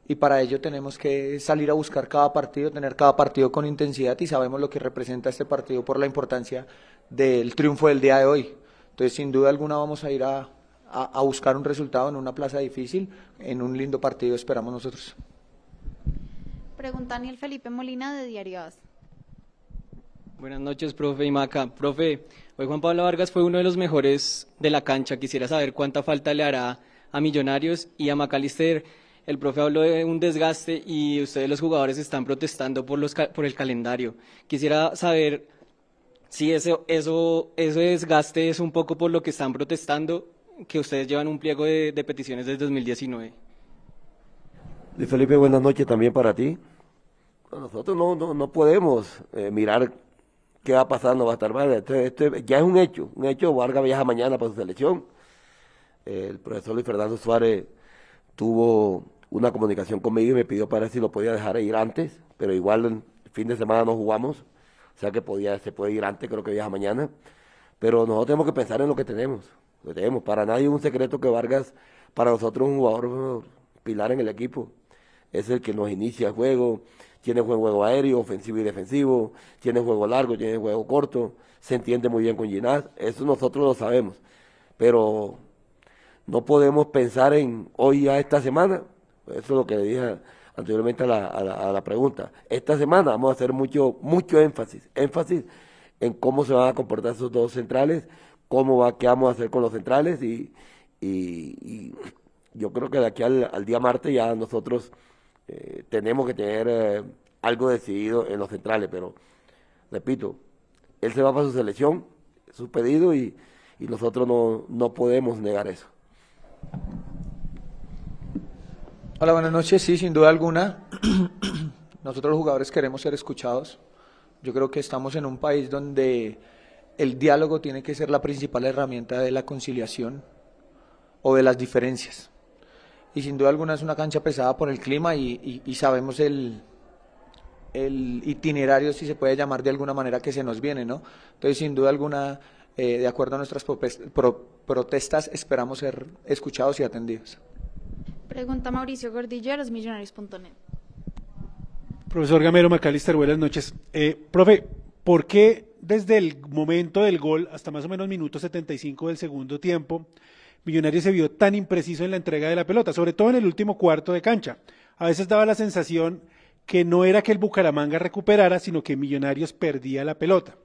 Y para ello tenemos que salir a buscar cada partido, tener cada partido con intensidad y sabemos lo que representa este partido por la importancia del triunfo del día de hoy. Entonces, sin duda alguna vamos a ir a, a, buscar un resultado en una plaza difícil, en un lindo partido, esperamos nosotros. Pregunta Daniel Felipe Molina de Diario As. Buenas noches, profe y Maca. Profe, hoy Juan Pablo Vargas fue uno de los mejores de la cancha. Quisiera saber cuánta falta le hará a Millonarios y a Macalister. El profe habló de un desgaste y ustedes los jugadores están protestando por, los, por el calendario. Quisiera saber si eso, eso, ese desgaste es un poco por lo que están protestando, que ustedes llevan un pliego de, peticiones desde 2019. Luis Felipe, buenas noches también para ti. Nosotros no, no, no podemos eh, mirar qué va no va a estar mal. Este, ya es un hecho, un hecho, Vargas viaja mañana para su selección. El profesor Luis Fernando Suárez tuvo una comunicación conmigo y me pidió para ver si lo podía dejar ir antes, pero igual el fin de semana no jugamos, o sea que podía, se puede ir antes, creo que viaja mañana. Pero nosotros tenemos que pensar en lo que tenemos, lo tenemos. Para nadie es un secreto que Vargas, para nosotros es un jugador pilar en el equipo. Es el que nos inicia el juego, tienen juego aéreo, ofensivo y defensivo, tienen juego largo, tienen juego corto, se entiende muy bien con Ginás, eso nosotros lo sabemos, pero no podemos pensar en hoy a esta semana, eso es lo que le dije anteriormente a la, a la, pregunta, esta semana vamos a hacer mucho, mucho énfasis, énfasis en cómo se van a comportar esos dos centrales, cómo va, qué vamos a hacer con los centrales y, y, yo creo que de aquí al, día martes ya nosotros eh, tenemos que tener eh, algo decidido en los centrales, pero repito, él se va para su selección, su pedido y, y nosotros no, no podemos negar eso. Hola, buenas noches. Sí, sin duda alguna, nosotros los jugadores queremos ser escuchados. Yo creo que estamos en un país donde el diálogo tiene que ser la principal herramienta de la conciliación o de las diferencias. Y sin duda alguna es una cancha pesada por el clima y, sabemos el, itinerario, si se puede llamar de alguna manera, que se nos viene, ¿no? Entonces, sin duda alguna, eh, de acuerdo a nuestras protestas, esperamos ser escuchados y atendidos. Pregunta Mauricio Gordillo de millonarios.net. Profesor Gamero Macalister, buenas noches. Eh, profe, ¿por qué desde el momento del gol hasta más o menos minuto 75 del segundo tiempo, Millonarios se vio tan impreciso en la entrega de la pelota, sobre todo en el último cuarto de cancha? A veces daba la sensación que no era que el Bucaramanga recuperara, sino que Millonarios perdía la pelota.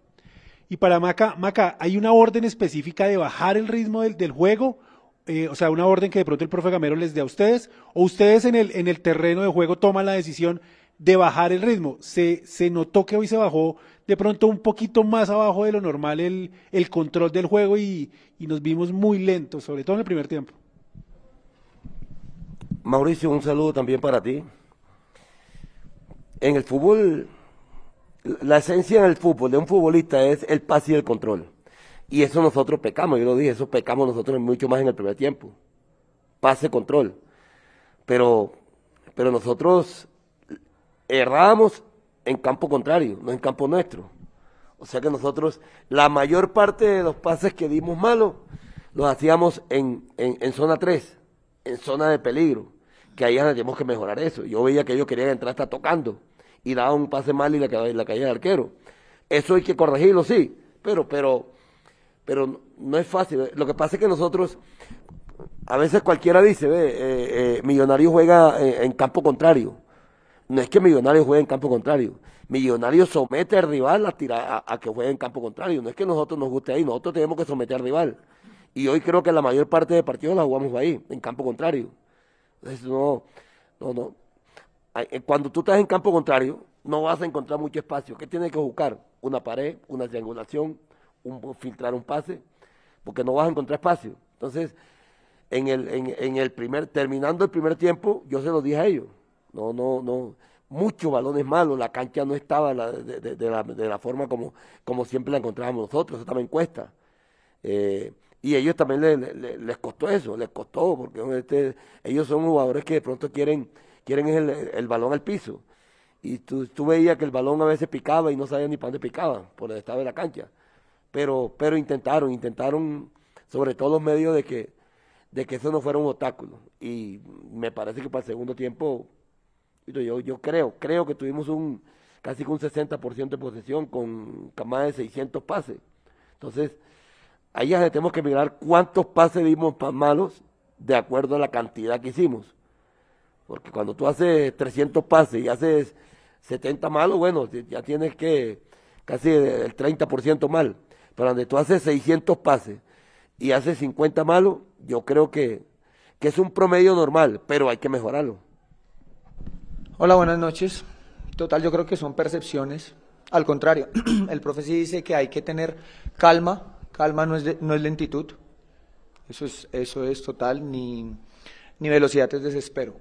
Y para Maca, Maca, ¿hay una orden específica de bajar el ritmo del, del juego eh, o sea, una orden que de pronto el profe Gamero les dé a ustedes, o ustedes en el, en el terreno de juego toman la decisión de bajar el ritmo. Se, se notó que hoy se bajó de pronto un poquito más abajo de lo normal el, el control del juego y, y nos vimos muy lentos, sobre todo en el primer tiempo. Mauricio, un saludo también para ti. En el fútbol, la esencia del fútbol de un futbolista es el pase y el control. Y eso nosotros pecamos, yo lo dije, eso pecamos nosotros mucho más en el primer tiempo. Pase control. Pero, pero nosotros errábamos en campo contrario, no en campo nuestro. O sea que nosotros, la mayor parte de los pases que dimos malos, los hacíamos en, en, zona 3, en zona de peligro, que ahí tenemos que mejorar eso. Yo veía que ellos querían entrar hasta tocando y daban un pase mal y la, la caía el arquero. Eso hay que corregirlo, sí, pero, pero pero no es fácil. Lo que pasa es que nosotros, a veces cualquiera dice, ve, eh, eh, Millonario juega en, campo contrario. No es que Millonario juegue en campo contrario. Millonario somete al rival a, tirar, a, que juegue en campo contrario. No es que nosotros nos guste ahí, nosotros tenemos que someter al rival. Y hoy creo que la mayor parte de partidos la jugamos ahí, en campo contrario. Entonces, no, no, no. Eh, cuando tú estás en campo contrario, no vas a encontrar mucho espacio. ¿Qué tienes que buscar? Una pared, una triangulación, un, filtrar un pase, porque no vas a encontrar espacio. Entonces, en el, en, el primer, terminando el primer tiempo, yo se lo dije a ellos. No, no, no, muchos balones malos, la cancha no estaba de, la, de, la, forma como, como siempre la encontrábamos nosotros, eso también cuesta. Eh, y ellos también les costó eso, les costó, porque este, ellos son jugadores que de pronto quieren, quieren el, el balón al piso. Y tú, tú, veías que el balón a veces picaba y no sabía ni para dónde picaba, por el estado de la cancha pero, pero intentaron, intentaron sobre todo los medios de que, de que eso no fuera un obstáculo. Y me parece que para el segundo tiempo, yo, yo creo, creo que tuvimos un casi un 60% de posesión con más de 600 pases. Entonces, ahí ya tenemos que mirar cuántos pases dimos malos de acuerdo a la cantidad que hicimos. Porque cuando tú haces 300 pases y haces 70 malos, bueno, ya tienes que casi el 30% mal. Pero donde tú haces 600 pases y haces 50 malos, yo creo que, es un promedio normal, pero hay que mejorarlo. Hola, buenas noches. Total, yo creo que son percepciones. Al contrario, el profe sí dice que hay que tener calma. Calma no es, no es lentitud. Eso es, eso es total, ni, ni velocidad es desespero.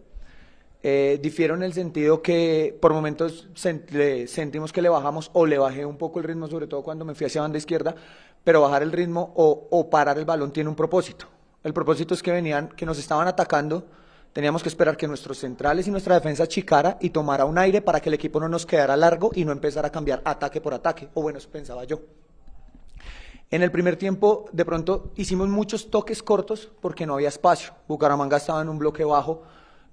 Eh, en el sentido que por momentos sentimos que le bajamos o le bajé un poco el ritmo, sobre todo cuando me fui hacia banda izquierda, pero bajar el ritmo o, parar el balón tiene un propósito. El propósito es que venían, que nos estaban atacando, teníamos que esperar que nuestros centrales y nuestra defensa chicara y tomara un aire para que el equipo no nos quedara largo y no empezara a cambiar ataque por ataque, o bueno, eso pensaba yo. En el primer tiempo, de pronto, hicimos muchos toques cortos porque no había espacio. Bucaramanga estaba en un bloque bajo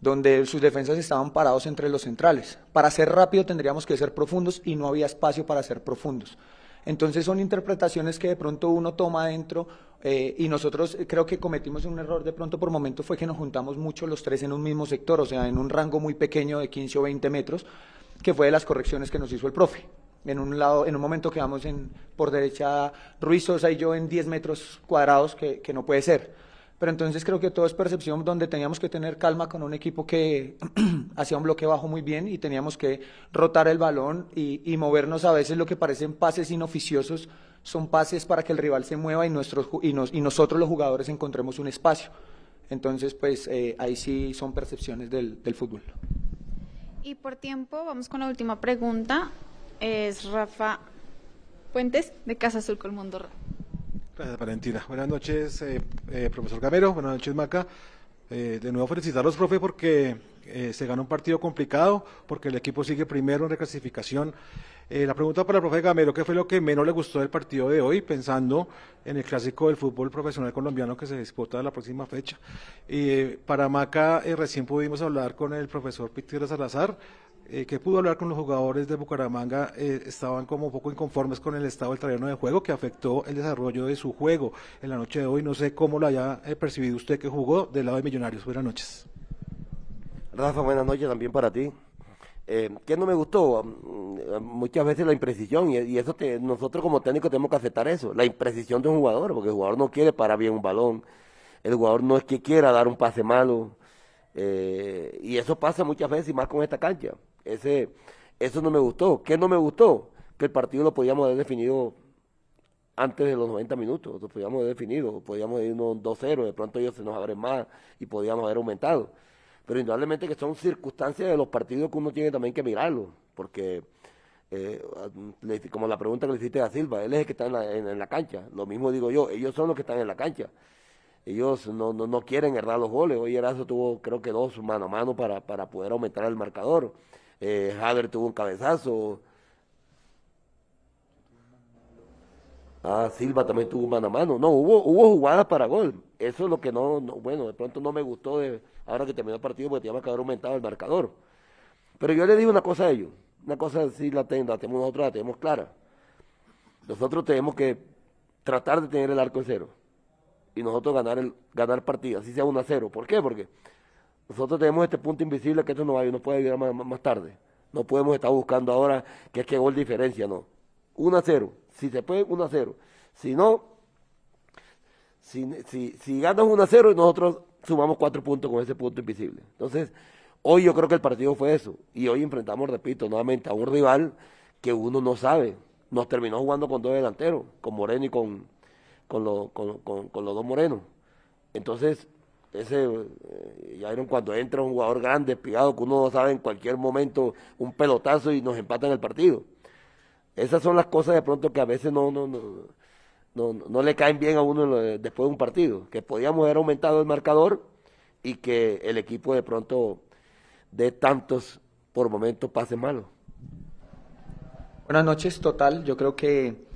donde sus defensas estaban parados entre los centrales. Para ser rápido tendríamos que ser profundos y no había espacio para ser profundos. Entonces son interpretaciones que de pronto uno toma adentro eh, y nosotros creo que cometimos un error de pronto por momento fue que nos juntamos mucho los tres en un mismo sector, o sea, en un rango muy pequeño de 15 o 20 metros, que fue de las correcciones que nos hizo el profe. En un lado, en un momento quedamos en, por derecha Ruiz Sosa y yo en 10 metros cuadrados, que no puede ser. Pero entonces creo que todo es percepción donde teníamos que tener calma con un equipo que hacía un bloque bajo muy bien y teníamos que rotar el balón y, y, movernos a veces lo que parecen pases inoficiosos son pases para que el rival se mueva y, nuestros, y, nos, y nosotros los jugadores encontremos un espacio. Entonces, pues eh, ahí sí son percepciones del, del fútbol. Y por tiempo, vamos con la última pregunta. Es Rafa Puentes de Casa Azul Colmundo. Gracias, Valentina. Buenas noches, eh, eh, profesor Gamero. Buenas noches, Maca. Eh, de nuevo felicitarlos, profe, porque eh, se ganó un partido complicado, porque el equipo sigue primero en reclasificación. Eh, la pregunta para el profe Gamero, ¿qué fue lo que menos le gustó del partido de hoy, pensando en el clásico del fútbol profesional colombiano que se disputa la próxima fecha? para Maca, recién pudimos hablar con el profesor Peter Salazar, eh, que pudo hablar con los jugadores de Bucaramanga, eh, estaban como un poco inconformes con el estado del terreno de juego que afectó el desarrollo de su juego en la noche de hoy. No sé cómo lo haya eh, percibido usted que jugó del lado de Millonarios. Buenas noches. Rafa, buenas noches también para ti. Eh, ¿Qué no me gustó? Mm, muchas veces la imprecisión, y, y eso te, nosotros como técnicos tenemos que aceptar eso, la imprecisión de un jugador, porque el jugador no quiere parar bien un balón, el jugador no es que quiera dar un pase malo, y eso pasa muchas veces y más con esta cancha. Ese, eso no me gustó. ¿Qué no me gustó? Que el partido lo podíamos haber definido antes de los 90 minutos, lo podíamos haber definido, podíamos irnos 2-0, de pronto ellos se nos abren más y podíamos haber aumentado. Pero indudablemente que son circunstancias de los partidos que uno tiene también que mirarlo, porque eh, como la pregunta que le hiciste a Silva, él es el que está en la, en la cancha, lo mismo digo yo, ellos son los que están en la cancha ellos no, no, no quieren errar los goles. Hoy Erazo tuvo creo que dos mano a mano para, para poder aumentar el marcador. Eh, tuvo un cabezazo. Ah, Silva también tuvo mano a mano. No, hubo, hubo jugadas para gol. Eso es lo que no, bueno, de pronto no me gustó de ahora que terminó el partido porque teníamos que haber aumentado el marcador. Pero yo le digo una cosa a ellos. Una cosa sí la, tengo, la tenemos nosotros, la tenemos clara. Nosotros tenemos que tratar de tener el arco en cero y nosotros ganar el ganar partido, así sea 1 a 0. ¿Por qué? Porque nosotros tenemos este punto invisible que esto no, va, no puede llegar más, tarde. No podemos estar buscando ahora que es que gol diferencia, no. 1 a 0. Si se puede, 1 a 0. Si no, si, si, ganas 1 a 0, nosotros sumamos 4 puntos con ese punto invisible. Entonces, hoy yo creo que el partido fue eso. Y hoy enfrentamos, repito, nuevamente a un rival que uno no sabe. Nos terminó jugando con dos delanteros, con Moreno y con, con, lo, con los dos morenos. Entonces, ese eh, ya vieron cuando entra un jugador grande, pegado, que uno no sabe en cualquier momento un pelotazo y nos empatan el partido. Esas son las cosas de pronto que a veces no, no, no, no, no le caen bien a uno después de un partido. Que podíamos haber aumentado el marcador y que el equipo de pronto de tantos por momentos pase malo. Buenas noches, total. Yo creo que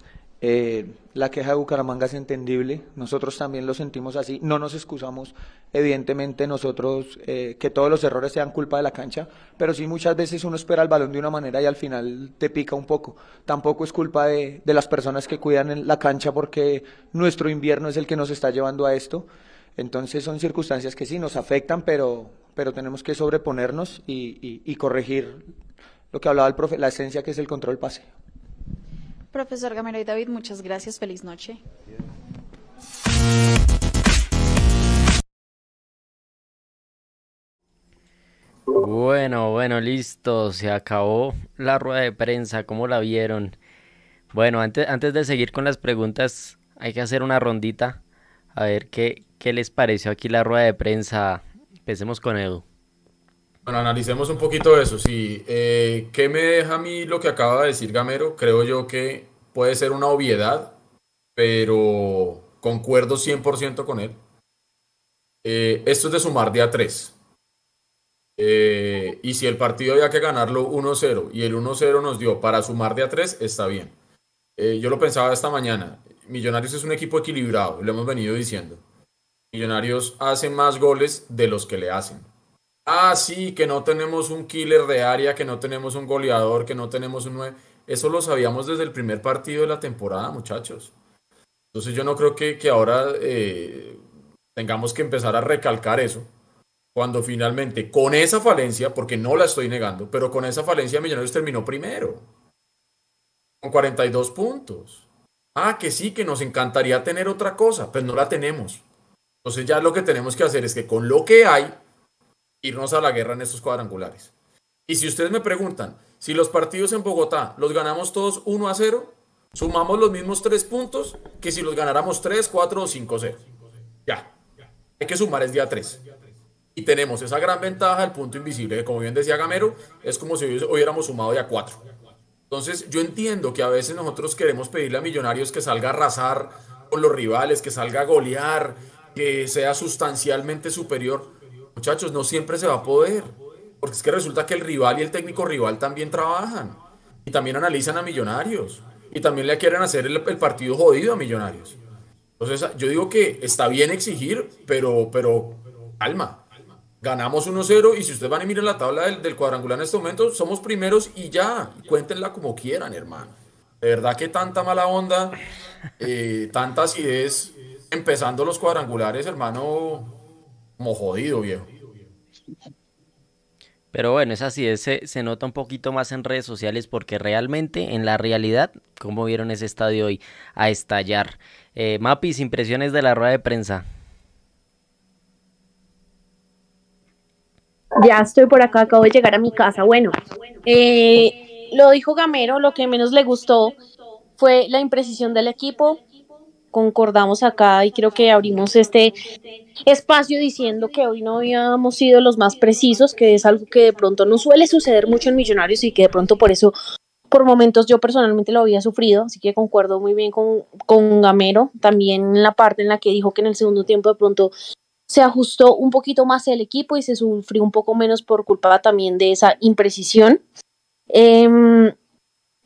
eh, la queja de Bucaramanga es entendible, nosotros también lo sentimos así, no nos excusamos, evidentemente nosotros eh, que todos los errores sean culpa de la cancha, pero sí muchas veces uno espera el balón de una manera y al final te pica un poco. Tampoco es culpa de, de las personas que cuidan la cancha porque nuestro invierno es el que nos está llevando a esto. Entonces son circunstancias que sí nos afectan, pero, pero tenemos que sobreponernos y, y, y corregir lo que hablaba el profe, la esencia que es el control pase. Profesor Gamero y David, muchas gracias. Feliz noche. Bueno, bueno, listo. Se acabó la rueda de prensa. ¿Cómo la vieron? Bueno, antes, antes de seguir con las preguntas, hay que hacer una rondita. A ver qué, qué les pareció aquí la rueda de prensa. Empecemos con Edu. Bueno, analicemos un poquito eso. Sí, eh, ¿qué me deja a mí lo que acaba de decir Gamero? Creo yo que puede ser una obviedad, pero concuerdo 100% con él. Eh, esto es de sumar de a 3. Eh, y si el partido había que ganarlo 1-0 y el 1-0 nos dio para sumar de a 3, está bien. Eh, yo lo pensaba esta mañana. Millonarios es un equipo equilibrado, lo hemos venido diciendo. Millonarios hacen más goles de los que le hacen. Ah, sí, que no tenemos un killer de área, que no tenemos un goleador, que no tenemos un 9. Eso lo sabíamos desde el primer partido de la temporada, muchachos. Entonces yo no creo que, que ahora eh, tengamos que empezar a recalcar eso. Cuando finalmente, con esa falencia, porque no la estoy negando, pero con esa falencia Millonarios terminó primero. Con 42 puntos. Ah, que sí, que nos encantaría tener otra cosa, pues no la tenemos. Entonces ya lo que tenemos que hacer es que con lo que hay, irnos a la guerra en estos cuadrangulares. Y si ustedes me preguntan, si los partidos en Bogotá los ganamos todos 1 a 0, sumamos los mismos tres puntos que si los ganáramos 3, 4 o 5 0. Ya. Hay que sumar el día 3. Y tenemos esa gran ventaja, el punto invisible, que como bien decía Gamero, es como si hubiéramos sumado ya 4. Entonces yo entiendo que a veces nosotros queremos pedirle a Millonarios que salga a arrasar con los rivales, que salga a golear, que sea sustancialmente superior. Muchachos, no siempre se va a poder. Porque es que resulta que el rival y el técnico rival también trabajan. Y también analizan a Millonarios. Y también le quieren hacer el, partido jodido a Millonarios. Entonces, yo digo que está bien exigir, pero, pero calma. Ganamos 1-0 y si ustedes van a mirar la tabla del, cuadrangular en este momento, somos primeros y ya. Cuéntenla como quieran, hermano. De verdad que tanta mala onda, eh, tanta acidez empezando los cuadrangulares, hermano, como jodido, viejo. Pero bueno, es así, se, se nota un poquito más en redes sociales porque realmente en la realidad, como vieron ese estadio hoy, a estallar. Eh, Mapis, impresiones de la rueda de prensa. Ya estoy por acá, acabo de llegar a mi casa. Bueno, eh, lo dijo Gamero, lo que menos le gustó fue la imprecisión del equipo, concordamos acá y creo que abrimos este espacio diciendo que hoy no habíamos sido los más precisos, que es algo que de pronto no suele suceder mucho en Millonarios y que de pronto por eso por momentos yo personalmente lo había sufrido, así que concuerdo muy bien con, con Gamero, también en la parte en la que dijo que en el segundo tiempo de pronto se ajustó un poquito más el equipo y se sufrió un poco menos por culpa también de esa imprecisión. Em,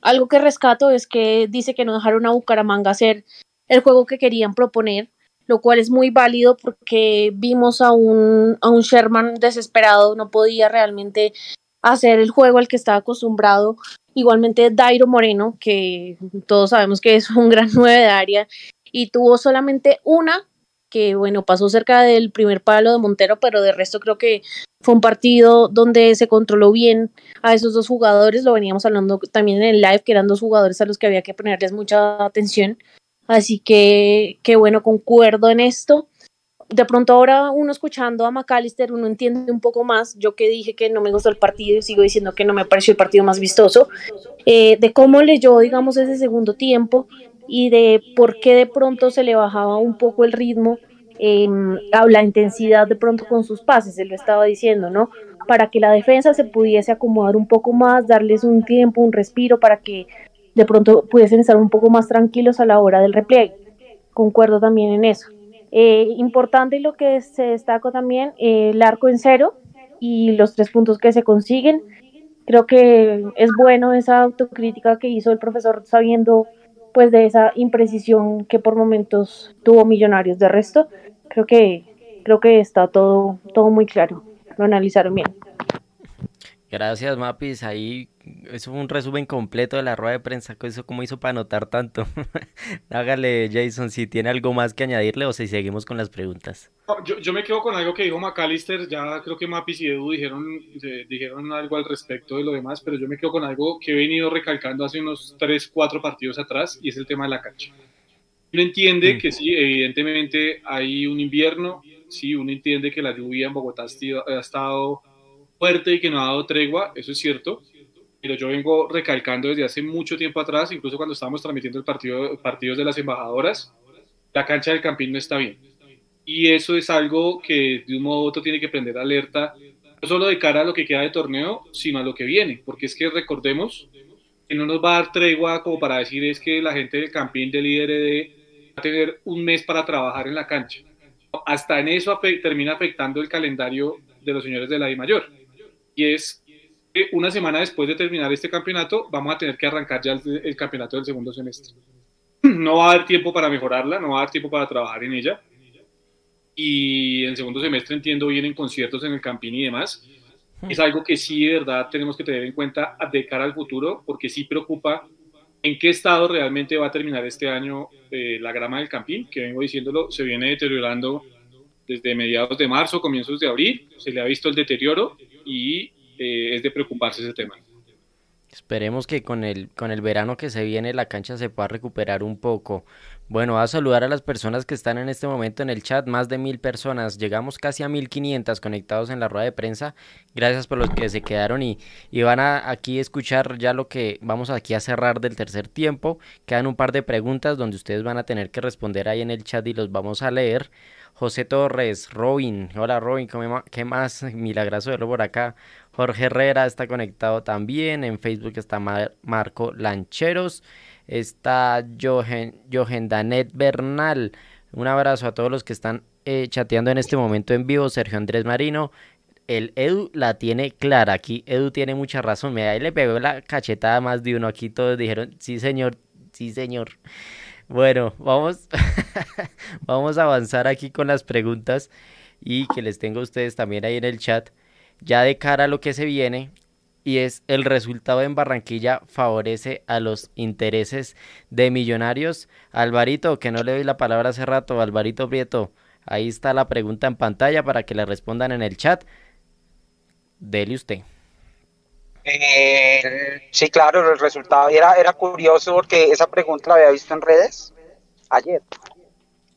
algo que rescato es que dice que no dejaron a Bucaramanga hacer el juego que querían proponer, lo cual es muy válido porque vimos a un, a un Sherman desesperado, no podía realmente hacer el juego al que estaba acostumbrado. Igualmente Dairo Moreno, que todos sabemos que es un gran nueve de área, y tuvo solamente una que bueno, pasó cerca del primer palo de Montero, pero de resto creo que fue un partido donde se controló bien a esos dos jugadores, lo veníamos hablando también en el live, que eran dos jugadores a los que había que ponerles mucha atención. Así que, que bueno, concuerdo en esto. De pronto ahora uno escuchando a McAllister, uno entiende un poco más, yo que dije que no me gustó el partido y sigo diciendo que no me pareció el partido más vistoso, eh, de cómo leyó, digamos, ese segundo tiempo y de por qué de pronto se le bajaba un poco el ritmo eh, a la intensidad de pronto con sus pases, se lo estaba diciendo, ¿no? Para que la defensa se pudiese acomodar un poco más, darles un tiempo, un respiro para que de pronto pudiesen estar un poco más tranquilos a la hora del repliegue. Concuerdo también en eso. Eh, importante lo que se destaca también, eh, el arco en cero y los tres puntos que se consiguen. Creo que es bueno esa autocrítica que hizo el profesor sabiendo pues de esa imprecisión que por momentos tuvo Millonarios. De resto, creo que creo que está todo todo muy claro. Lo analizaron bien. Gracias, Mapis. Ahí eso fue un resumen completo de la rueda de prensa. Eso cómo hizo para anotar tanto. Hágale, Jason, si tiene algo más que añadirle o si seguimos con las preguntas. Yo, yo me quedo con algo que dijo McAllister. Ya creo que Mapis y Edu dijeron, dijeron algo al respecto de lo demás, pero yo me quedo con algo que he venido recalcando hace unos 3, 4 partidos atrás y es el tema de la cancha. Uno entiende mm. que sí, evidentemente hay un invierno, sí, uno entiende que la lluvia en Bogotá ha estado fuerte y que no ha dado tregua, eso es cierto, pero yo vengo recalcando desde hace mucho tiempo atrás, incluso cuando estábamos transmitiendo el partido, partidos de las embajadoras, la cancha del Campín no está bien. Y eso es algo que de un modo u otro tiene que prender alerta, no solo de cara a lo que queda de torneo, sino a lo que viene, porque es que recordemos que no nos va a dar tregua como para decir es que la gente del Campín del IRD va a tener un mes para trabajar en la cancha. Hasta en eso termina afectando el calendario de los señores de la I mayor y es una semana después de terminar este campeonato vamos a tener que arrancar ya el, campeonato del segundo semestre. No va a haber tiempo para mejorarla, no va a haber tiempo para trabajar en ella. y en segundo semestre entiendo vienen conciertos en el Campín y demás. Es algo que sí de verdad tenemos que tener en cuenta de cara al futuro, porque sí preocupa en qué estado realmente va a terminar este año eh, la grama del Campín, que vengo diciéndolo, se viene deteriorando desde mediados de marzo, comienzos de abril, se le ha visto el deterioro y eh, es de preocuparse ese tema. Esperemos que con el, con el verano que se viene la cancha se pueda recuperar un poco. Bueno, a saludar a las personas que están en este momento en el chat, más de mil personas, llegamos casi a mil quinientas conectados en la rueda de prensa. Gracias por los que se quedaron y, y van a aquí escuchar ya lo que vamos aquí a cerrar del tercer tiempo. Quedan un par de preguntas donde ustedes van a tener que responder ahí en el chat y los vamos a leer. José Torres, Robin, hola Robin, ¿qué más? Milagroso verlo por acá. Jorge Herrera está conectado también. En Facebook está Marco Lancheros. Está Johen, Danet Bernal. Un abrazo a todos los que están eh, chateando en este momento en vivo. Sergio Andrés Marino. El Edu la tiene clara. Aquí Edu tiene mucha razón. Mira, ahí le pegó la cachetada más de uno. Aquí todos dijeron, sí señor, sí señor. Bueno, vamos, vamos a avanzar aquí con las preguntas y que les tengo a ustedes también ahí en el chat ya de cara a lo que se viene y es el resultado en Barranquilla favorece a los intereses de Millonarios. Alvarito, que no le doy la palabra hace rato, Alvarito Prieto, ahí está la pregunta en pantalla para que le respondan en el chat. Dele usted. Eh, sí, claro, el resultado era, era curioso porque esa pregunta la había visto en redes ayer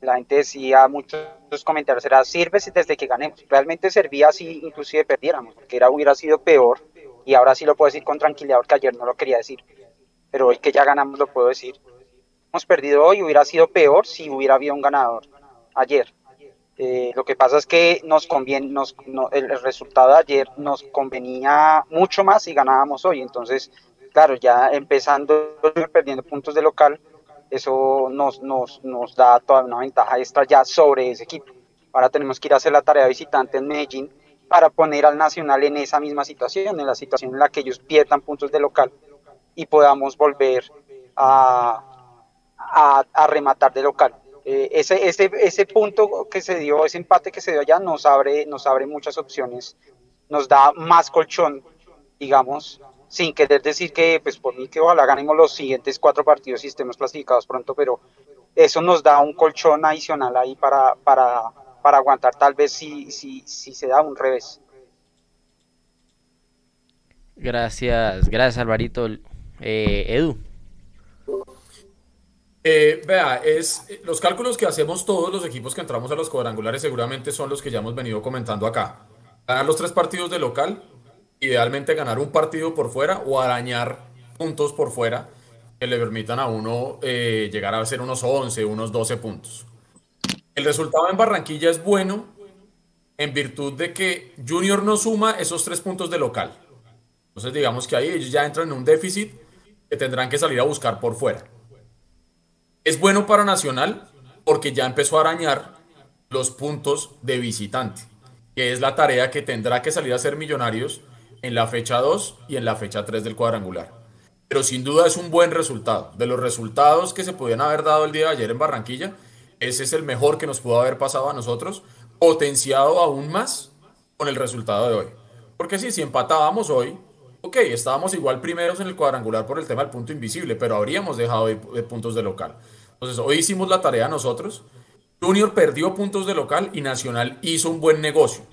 la gente decía muchos comentarios, era sirve si desde que ganemos. Realmente servía si inclusive perdiéramos, porque era, hubiera sido peor, y ahora sí lo puedo decir con tranquilidad, porque ayer no lo quería decir, pero hoy que ya ganamos lo puedo decir. Hemos perdido hoy, hubiera sido peor si hubiera habido un ganador ayer. Eh, lo que pasa es que nos conviene, nos, el, resultado de ayer nos convenía mucho más si ganábamos hoy. Entonces, claro, ya empezando perdiendo puntos de local, eso nos, nos, nos da toda una ventaja extra ya sobre ese equipo. Ahora tenemos que ir a hacer la tarea visitante en Medellín para poner al Nacional en esa misma situación, en la situación en la que ellos pierdan puntos de local y podamos volver a, a, rematar de local. Eh, ese, ese, ese punto que se dio, ese empate que se dio allá, nos abre, nos abre muchas opciones, nos da más colchón, digamos, sin querer decir que, pues por mí que ojalá ganemos los siguientes cuatro partidos y estemos clasificados pronto, pero eso nos da un colchón adicional ahí para, para, para aguantar tal vez si, si, si se da un revés. Gracias, gracias Alvarito. Eh, Edu. Eh, vea, es los cálculos que hacemos todos los equipos que entramos a los cuadrangulares seguramente son los que ya hemos venido comentando acá. Ganar los tres partidos de local, idealmente ganar un partido por fuera o arañar puntos por fuera que le permitan a uno eh, llegar a ser unos 11, unos 12 puntos. El resultado en Barranquilla es bueno en virtud de que Junior no suma esos tres puntos de local. Entonces digamos que ahí ellos ya entran en un déficit que tendrán que salir a buscar por fuera. Es bueno para Nacional porque ya empezó a arañar los puntos de visitante, que es la tarea que tendrá que salir a ser Millonarios en la fecha 2 y en la fecha 3 del cuadrangular. Pero sin duda es un buen resultado. De los resultados que se podían haber dado el día de ayer en Barranquilla, ese es el mejor que nos pudo haber pasado a nosotros, potenciado aún más con el resultado de hoy. Porque si, si empatábamos hoy, ok, estábamos igual primeros en el cuadrangular por el tema del punto invisible, pero habríamos dejado de, de puntos de local. Entonces hoy hicimos la tarea nosotros. Junior perdió puntos de local y Nacional hizo un buen negocio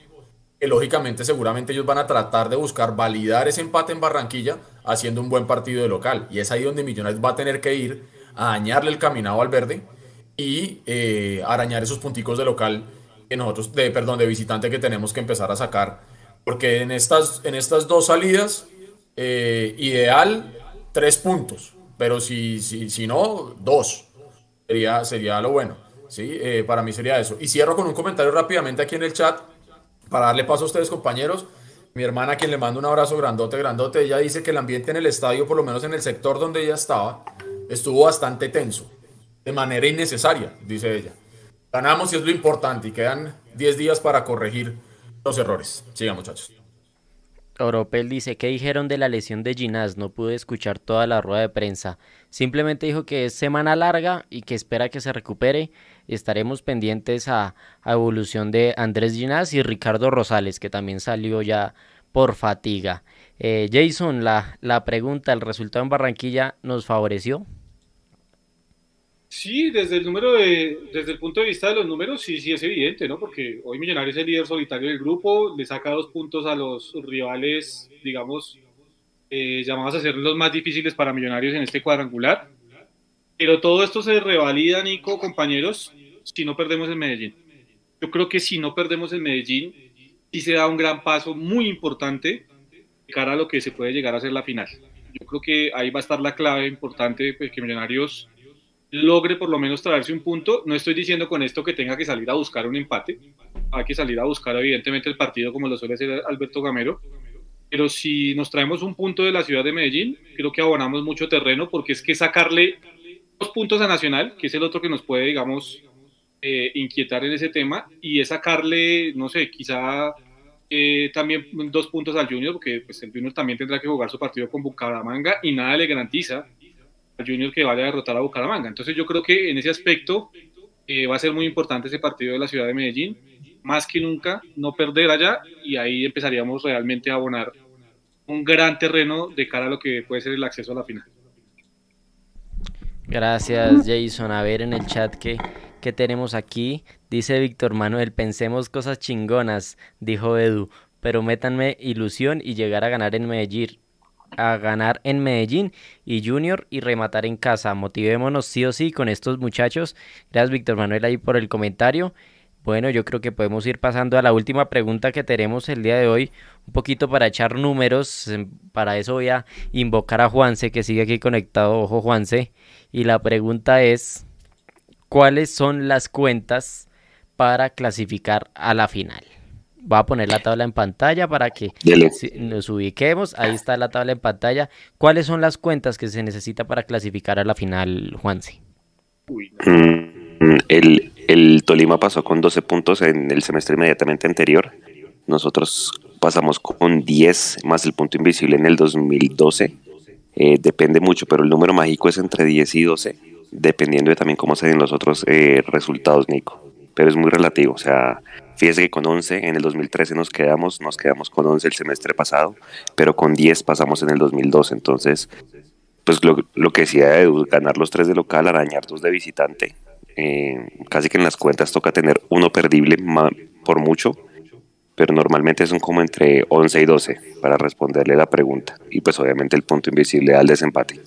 que lógicamente seguramente ellos van a tratar de buscar validar ese empate en Barranquilla haciendo un buen partido de local. Y es ahí donde Millonarios va a tener que ir a dañarle el caminado al verde y eh, arañar esos punticos de local que nosotros, de, perdón, de visitante que tenemos que empezar a sacar. Porque en estas, en estas dos salidas, eh, ideal, tres puntos. Pero si, si, si no, dos. Sería, sería lo bueno. ¿sí? Eh, para mí sería eso. Y cierro con un comentario rápidamente aquí en el chat para darle paso a ustedes, compañeros, mi hermana, quien le mando un abrazo grandote, grandote, ella dice que el ambiente en el estadio, por lo menos en el sector donde ella estaba, estuvo bastante tenso, de manera innecesaria, dice ella. Ganamos y es lo importante, y quedan 10 días para corregir los errores. Sigan, muchachos. Oropel dice, ¿qué dijeron de la lesión de Ginás? No pude escuchar toda la rueda de prensa. Simplemente dijo que es semana larga y que espera que se recupere. Estaremos pendientes a, a evolución de Andrés Ginás y Ricardo Rosales, que también salió ya por fatiga. Eh, Jason, la, la pregunta, ¿el resultado en Barranquilla nos favoreció? Sí, desde el número de, desde el punto de vista de los números, sí, sí es evidente, ¿no? Porque hoy Millonarios es el líder solitario del grupo, le saca dos puntos a los rivales, digamos, eh, llamados a ser los más difíciles para Millonarios en este cuadrangular. Pero todo esto se revalida, Nico, compañeros, si no perdemos en Medellín. Yo creo que si no perdemos en Medellín, sí se da un gran paso muy importante de cara a lo que se puede llegar a ser la final. Yo creo que ahí va a estar la clave importante, pues, que Millonarios logre por lo menos traerse un punto. No estoy diciendo con esto que tenga que salir a buscar un empate, hay que salir a buscar evidentemente el partido como lo suele hacer Alberto Gamero, pero si nos traemos un punto de la ciudad de Medellín, creo que abonamos mucho terreno porque es que sacarle dos puntos a Nacional, que es el otro que nos puede, digamos, eh, inquietar en ese tema, y es sacarle, no sé, quizá eh, también dos puntos al Junior, porque pues, el Junior también tendrá que jugar su partido con Bucaramanga y nada le garantiza Junior que vaya a derrotar a Bucaramanga. Entonces yo creo que en ese aspecto eh, va a ser muy importante ese partido de la ciudad de Medellín, más que nunca no perder allá y ahí empezaríamos realmente a abonar un gran terreno de cara a lo que puede ser el acceso a la final. Gracias Jason. A ver en el chat que, que tenemos aquí. Dice Víctor Manuel, pensemos cosas chingonas, dijo Edu, pero métanme ilusión y llegar a ganar en Medellín a ganar en Medellín y Junior y rematar en casa. Motivémonos sí o sí con estos muchachos. Gracias Víctor Manuel ahí por el comentario. Bueno, yo creo que podemos ir pasando a la última pregunta que tenemos el día de hoy, un poquito para echar números. Em, para eso voy a invocar a Juanse que sigue aquí conectado. Ojo Juanse. Y la pregunta es, ¿cuáles son las cuentas para clasificar a la final? Voy a poner la tabla en pantalla para que nos ubiquemos. Ahí está la tabla en pantalla. ¿Cuáles son las cuentas que se necesita para clasificar a la final, Juanse? Mm, el, el Tolima pasó con 12 puntos en el semestre inmediatamente anterior. Nosotros pasamos con 10 más el punto invisible en el 2012. Eh, depende mucho, pero el número mágico es entre 10 y 12, dependiendo de también cómo se den los otros eh, resultados, Nico. Pero es muy relativo, o sea, Fíjese que con 11 en el 2013 nos quedamos, nos quedamos con 11 el semestre pasado, pero con 10 pasamos en el 2012. Entonces, pues lo, lo que decía Edu, ganar los tres de local, arañar dos de visitante. Eh, casi que en las cuentas toca tener uno perdible por mucho, pero normalmente son como entre 11 y 12 para responderle la pregunta. Y pues obviamente el punto invisible al desempate.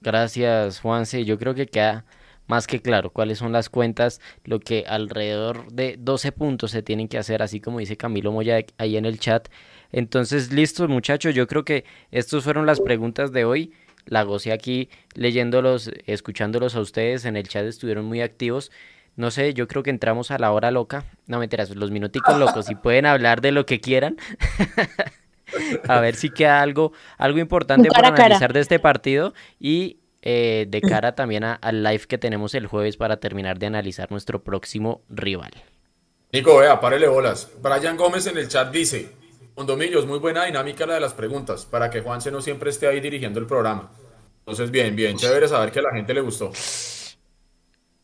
Gracias, Juanse. Yo creo que queda más que claro cuáles son las cuentas, lo que alrededor de 12 puntos se tienen que hacer, así como dice Camilo Moya ahí en el chat. Entonces, listos muchachos, yo creo que estas fueron las preguntas de hoy. La gocé aquí leyéndolos, escuchándolos a ustedes en el chat, estuvieron muy activos. No sé, yo creo que entramos a la hora loca. No me enteras, los minuticos locos, si pueden hablar de lo que quieran. a ver si queda algo, algo importante para analizar de este partido. Y eh, de cara también al live que tenemos el jueves para terminar de analizar nuestro próximo rival. Nico, vea, párele bolas. Brian Gómez en el chat dice, Condomillos, muy buena dinámica la de las preguntas, para que Juanse no siempre esté ahí dirigiendo el programa. Entonces, bien, bien, chévere saber que a la gente le gustó.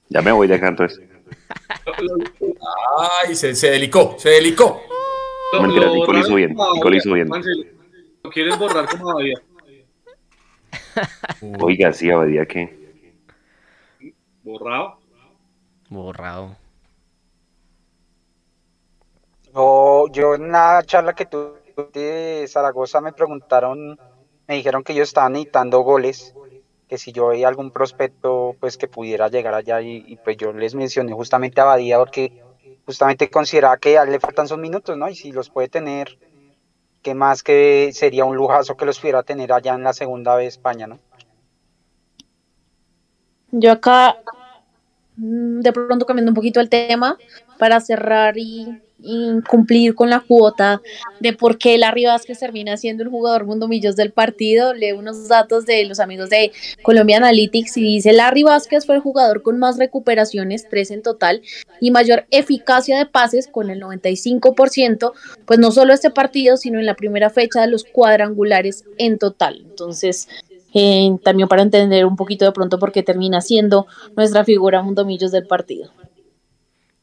Ya me voy dejando eso. Ay, se, se delicó, se delicó. Mentira, Nico lo hizo bien, Nico lo hizo bien. ¿Lo quieres borrar como había? Oiga, sí, Abadía, ¿qué? ¿Borrado? Borrado. No, yo en una charla que tuve de Zaragoza me preguntaron, me dijeron que ellos estaban necesitando goles, que si yo veía algún prospecto pues que pudiera llegar allá y, pues yo les mencioné justamente a Abadía porque justamente consideraba que a él le faltan sus minutos, ¿no? Y si los puede tener que más que sería un lujazo que los pudiera tener allá en la segunda vez España, ¿no? Yo acá, mm, de pronto cambiando un poquito el tema, para cerrar y, y cumplir con la cuota de por qué Larry Vázquez termina siendo el jugador mundo millos del partido. Leo unos datos de los amigos de Colombia Analytics y dice Larry Vázquez fue el jugador con más recuperaciones, tres en total, y mayor eficacia de pases con el 95%, pues no solo este partido, sino en la primera fecha de los cuadrangulares en total. Entonces, eh, también para entender un poquito de pronto por qué termina siendo nuestra figura mundo millos del partido.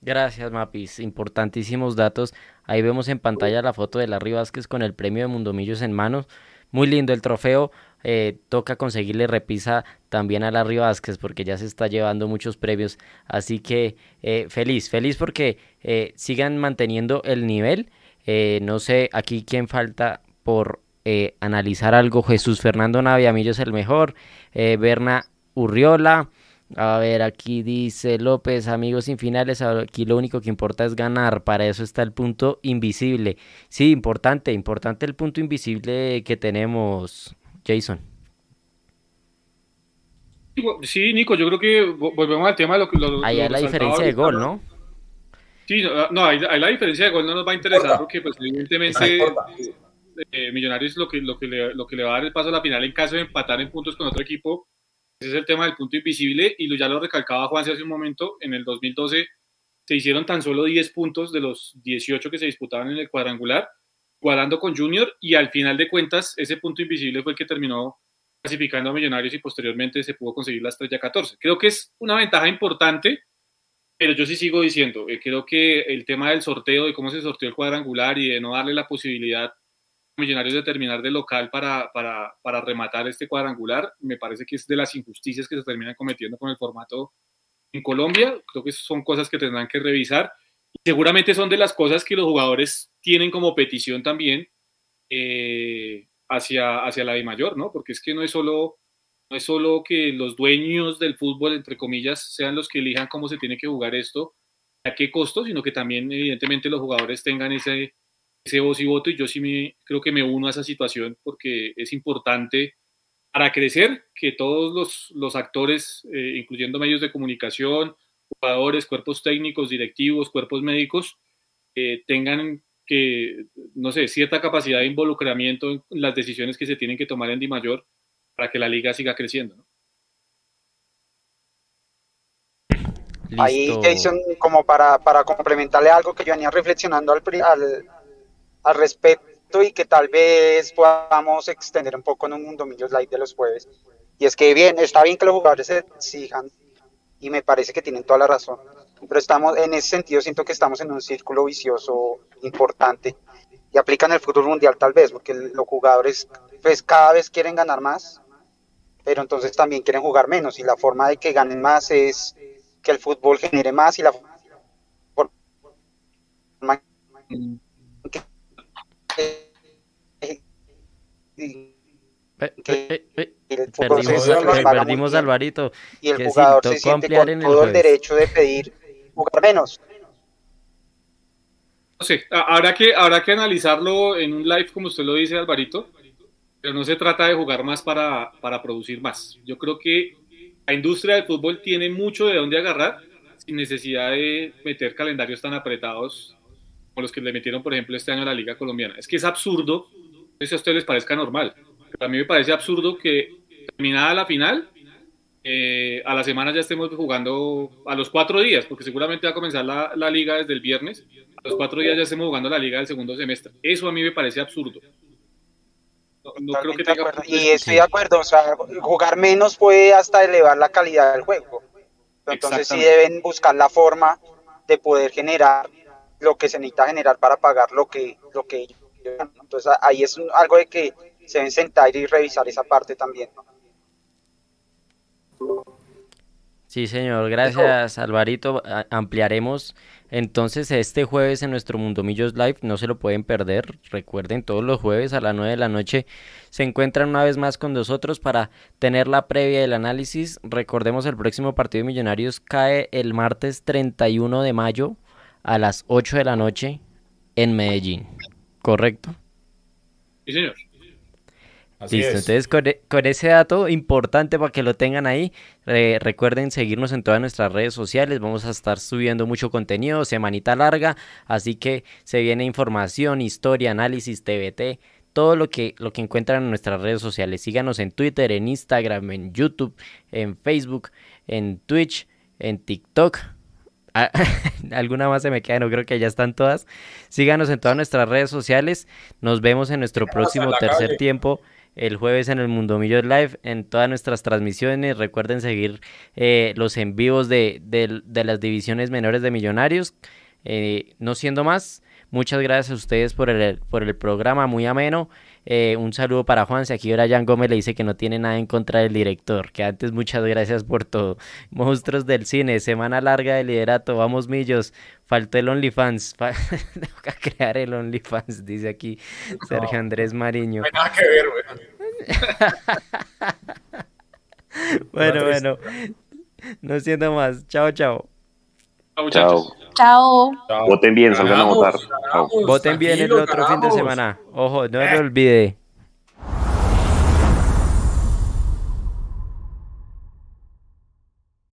Gracias, Mapis. Importantísimos datos. Ahí vemos en pantalla la foto de Larry Vázquez con el premio de Mundomillos en manos. Muy lindo el trofeo. Eh, toca conseguirle repisa también a Larry Vázquez porque ya se está llevando muchos premios. Así que eh, feliz, feliz porque eh, sigan manteniendo el nivel. no sé aquí quién falta por analizar algo. Jesús Fernando Naviamillo es el mejor. Berna Urriola. A ver, aquí dice López, amigos sin finales, aquí lo único que importa es ganar, para eso está el punto invisible. Sí, importante, importante el punto invisible que tenemos, Jason. Sí, Nico, yo creo que volvemos al tema de lo que... Ahí hay la diferencia de gol, ¿no? Sí, no, ahí, la diferencia de gol no nos va a interesar porque pues evidentemente eh, Millonarios lo que, lo, que le, lo que le va a dar el paso a la final en caso de empatar en puntos con otro equipo es el tema del punto invisible y ya lo recalcaba Juan hace un momento. En el 2012 se hicieron tan solo 10 puntos de los 18 que se disputaban en el cuadrangular, cuadrando con Junior y al final de cuentas ese punto invisible fue el que terminó clasificando a Millonarios y posteriormente se pudo conseguir la estrella 14. Creo que es una ventaja importante, pero yo sí sigo diciendo, eh, creo que el tema del sorteo, de cómo se sorteó el cuadrangular y de no darle la posibilidad Millonarios de terminar de local para, para, para, rematar este cuadrangular. Me parece que es de las injusticias que se terminan cometiendo con el formato en Colombia. Creo que son cosas que tendrán que revisar. Y seguramente son de las cosas que los jugadores tienen como petición también eh, hacia, hacia la de mayor, ¿no? Porque es que no es solo no es solo que los dueños del fútbol, entre comillas, sean los que elijan cómo se tiene que jugar esto, a qué costo, sino que también evidentemente los jugadores tengan ese, ese voz y voto y yo sí me, creo que me uno a esa situación porque es importante para crecer que todos los, los actores, eh, incluyendo medios de comunicación, jugadores, cuerpos técnicos, directivos, cuerpos médicos, eh, tengan que, no sé, cierta capacidad de involucramiento en las decisiones que se tienen que tomar en Di Mayor para que la liga siga creciendo. ¿no? Ahí, Jason, como para, para complementarle algo que yo venía reflexionando al, al, al respecto y que tal vez podamos extender un poco en un Mundo Millos Live de los jueves. Y es que bien, está bien que los jugadores se exijan y me parece que tienen toda la razón. Pero estamos, en ese sentido, siento que estamos en un círculo vicioso importante y aplican el fútbol mundial tal vez, porque los jugadores pues cada vez quieren ganar más, pero entonces también quieren jugar menos y la forma de que ganen más es que el fútbol genere más y la forma perdimos, a Alvarito. Y el jugador se siente con todo el, derecho de pedir jugar menos. No sé, habrá que, habrá que analizarlo en un live, como usted lo dice, Alvarito, pero no se trata de jugar más para, para producir más. Yo creo que la industria del fútbol tiene mucho de dónde agarrar sin necesidad de meter calendarios tan apretados como los que le metieron, por ejemplo, este año a la Liga Colombiana. Es que es absurdo, no sé si a ustedes les parezca normal, pero a mí me parece absurdo que terminada la final, eh, a la semana ya estemos jugando a los cuatro días, porque seguramente va a comenzar la, la, liga desde el viernes, a los cuatro días ya estemos jugando la liga del segundo semestre. Eso a mí me parece absurdo. No, creo que tenga... Y estoy de acuerdo, o sea, jugar menos puede hasta elevar la calidad del juego. Entonces sí deben buscar la forma de poder generar lo que se necesita generar para pagar lo que, lo que Entonces ahí es algo de que se deben sentar y revisar esa parte también. Sí, señor, gracias Alvarito. Ampliaremos entonces este jueves en nuestro Mundo Millos Live, no se lo pueden perder. Recuerden, todos los jueves a las 9 de la noche se encuentran una vez más con nosotros para tener la previa del análisis. Recordemos, el próximo partido de Millonarios cae el martes 31 de mayo a las 8 de la noche en Medellín. ¿Correcto? Sí, señor. Listo, entonces e, con, ese dato importante para que lo tengan ahí, recuerden seguirnos en todas nuestras redes sociales, vamos a estar subiendo mucho contenido, semanita larga, así que se viene información, historia, análisis, TVT, todo lo que, lo que encuentran en nuestras redes sociales. Síganos en Twitter, en Instagram, en YouTube, en Facebook, en Twitch, en TikTok. Ah, alguna más se me queda, no creo que ya están todas. Síganos en todas nuestras redes sociales. Nos vemos en nuestro próximo tercer tiempo el jueves en el Mundo Millos Live, en todas nuestras transmisiones. Recuerden seguir eh, los en vivos de, las divisiones menores de Millonarios. Eh, no siendo más, muchas gracias a ustedes por el, por el programa, muy ameno. Eh, un saludo para Juan. Si aquí ahora Jan Gómez le dice que no tiene nada en contra del director. Que antes muchas gracias por todo. Monstruos del cine, semana larga de liderato. Vamos, millos. Faltó el OnlyFans. Tengo que crear el OnlyFans, dice aquí Sergio Andrés Mariño. No hay nada que ver, bueno, bueno. No siento más. Chao, chao. Chao. Chao. Voten bien, salgan a votar. Voten bien el otro fin de semana. Ojo, no lo olvide.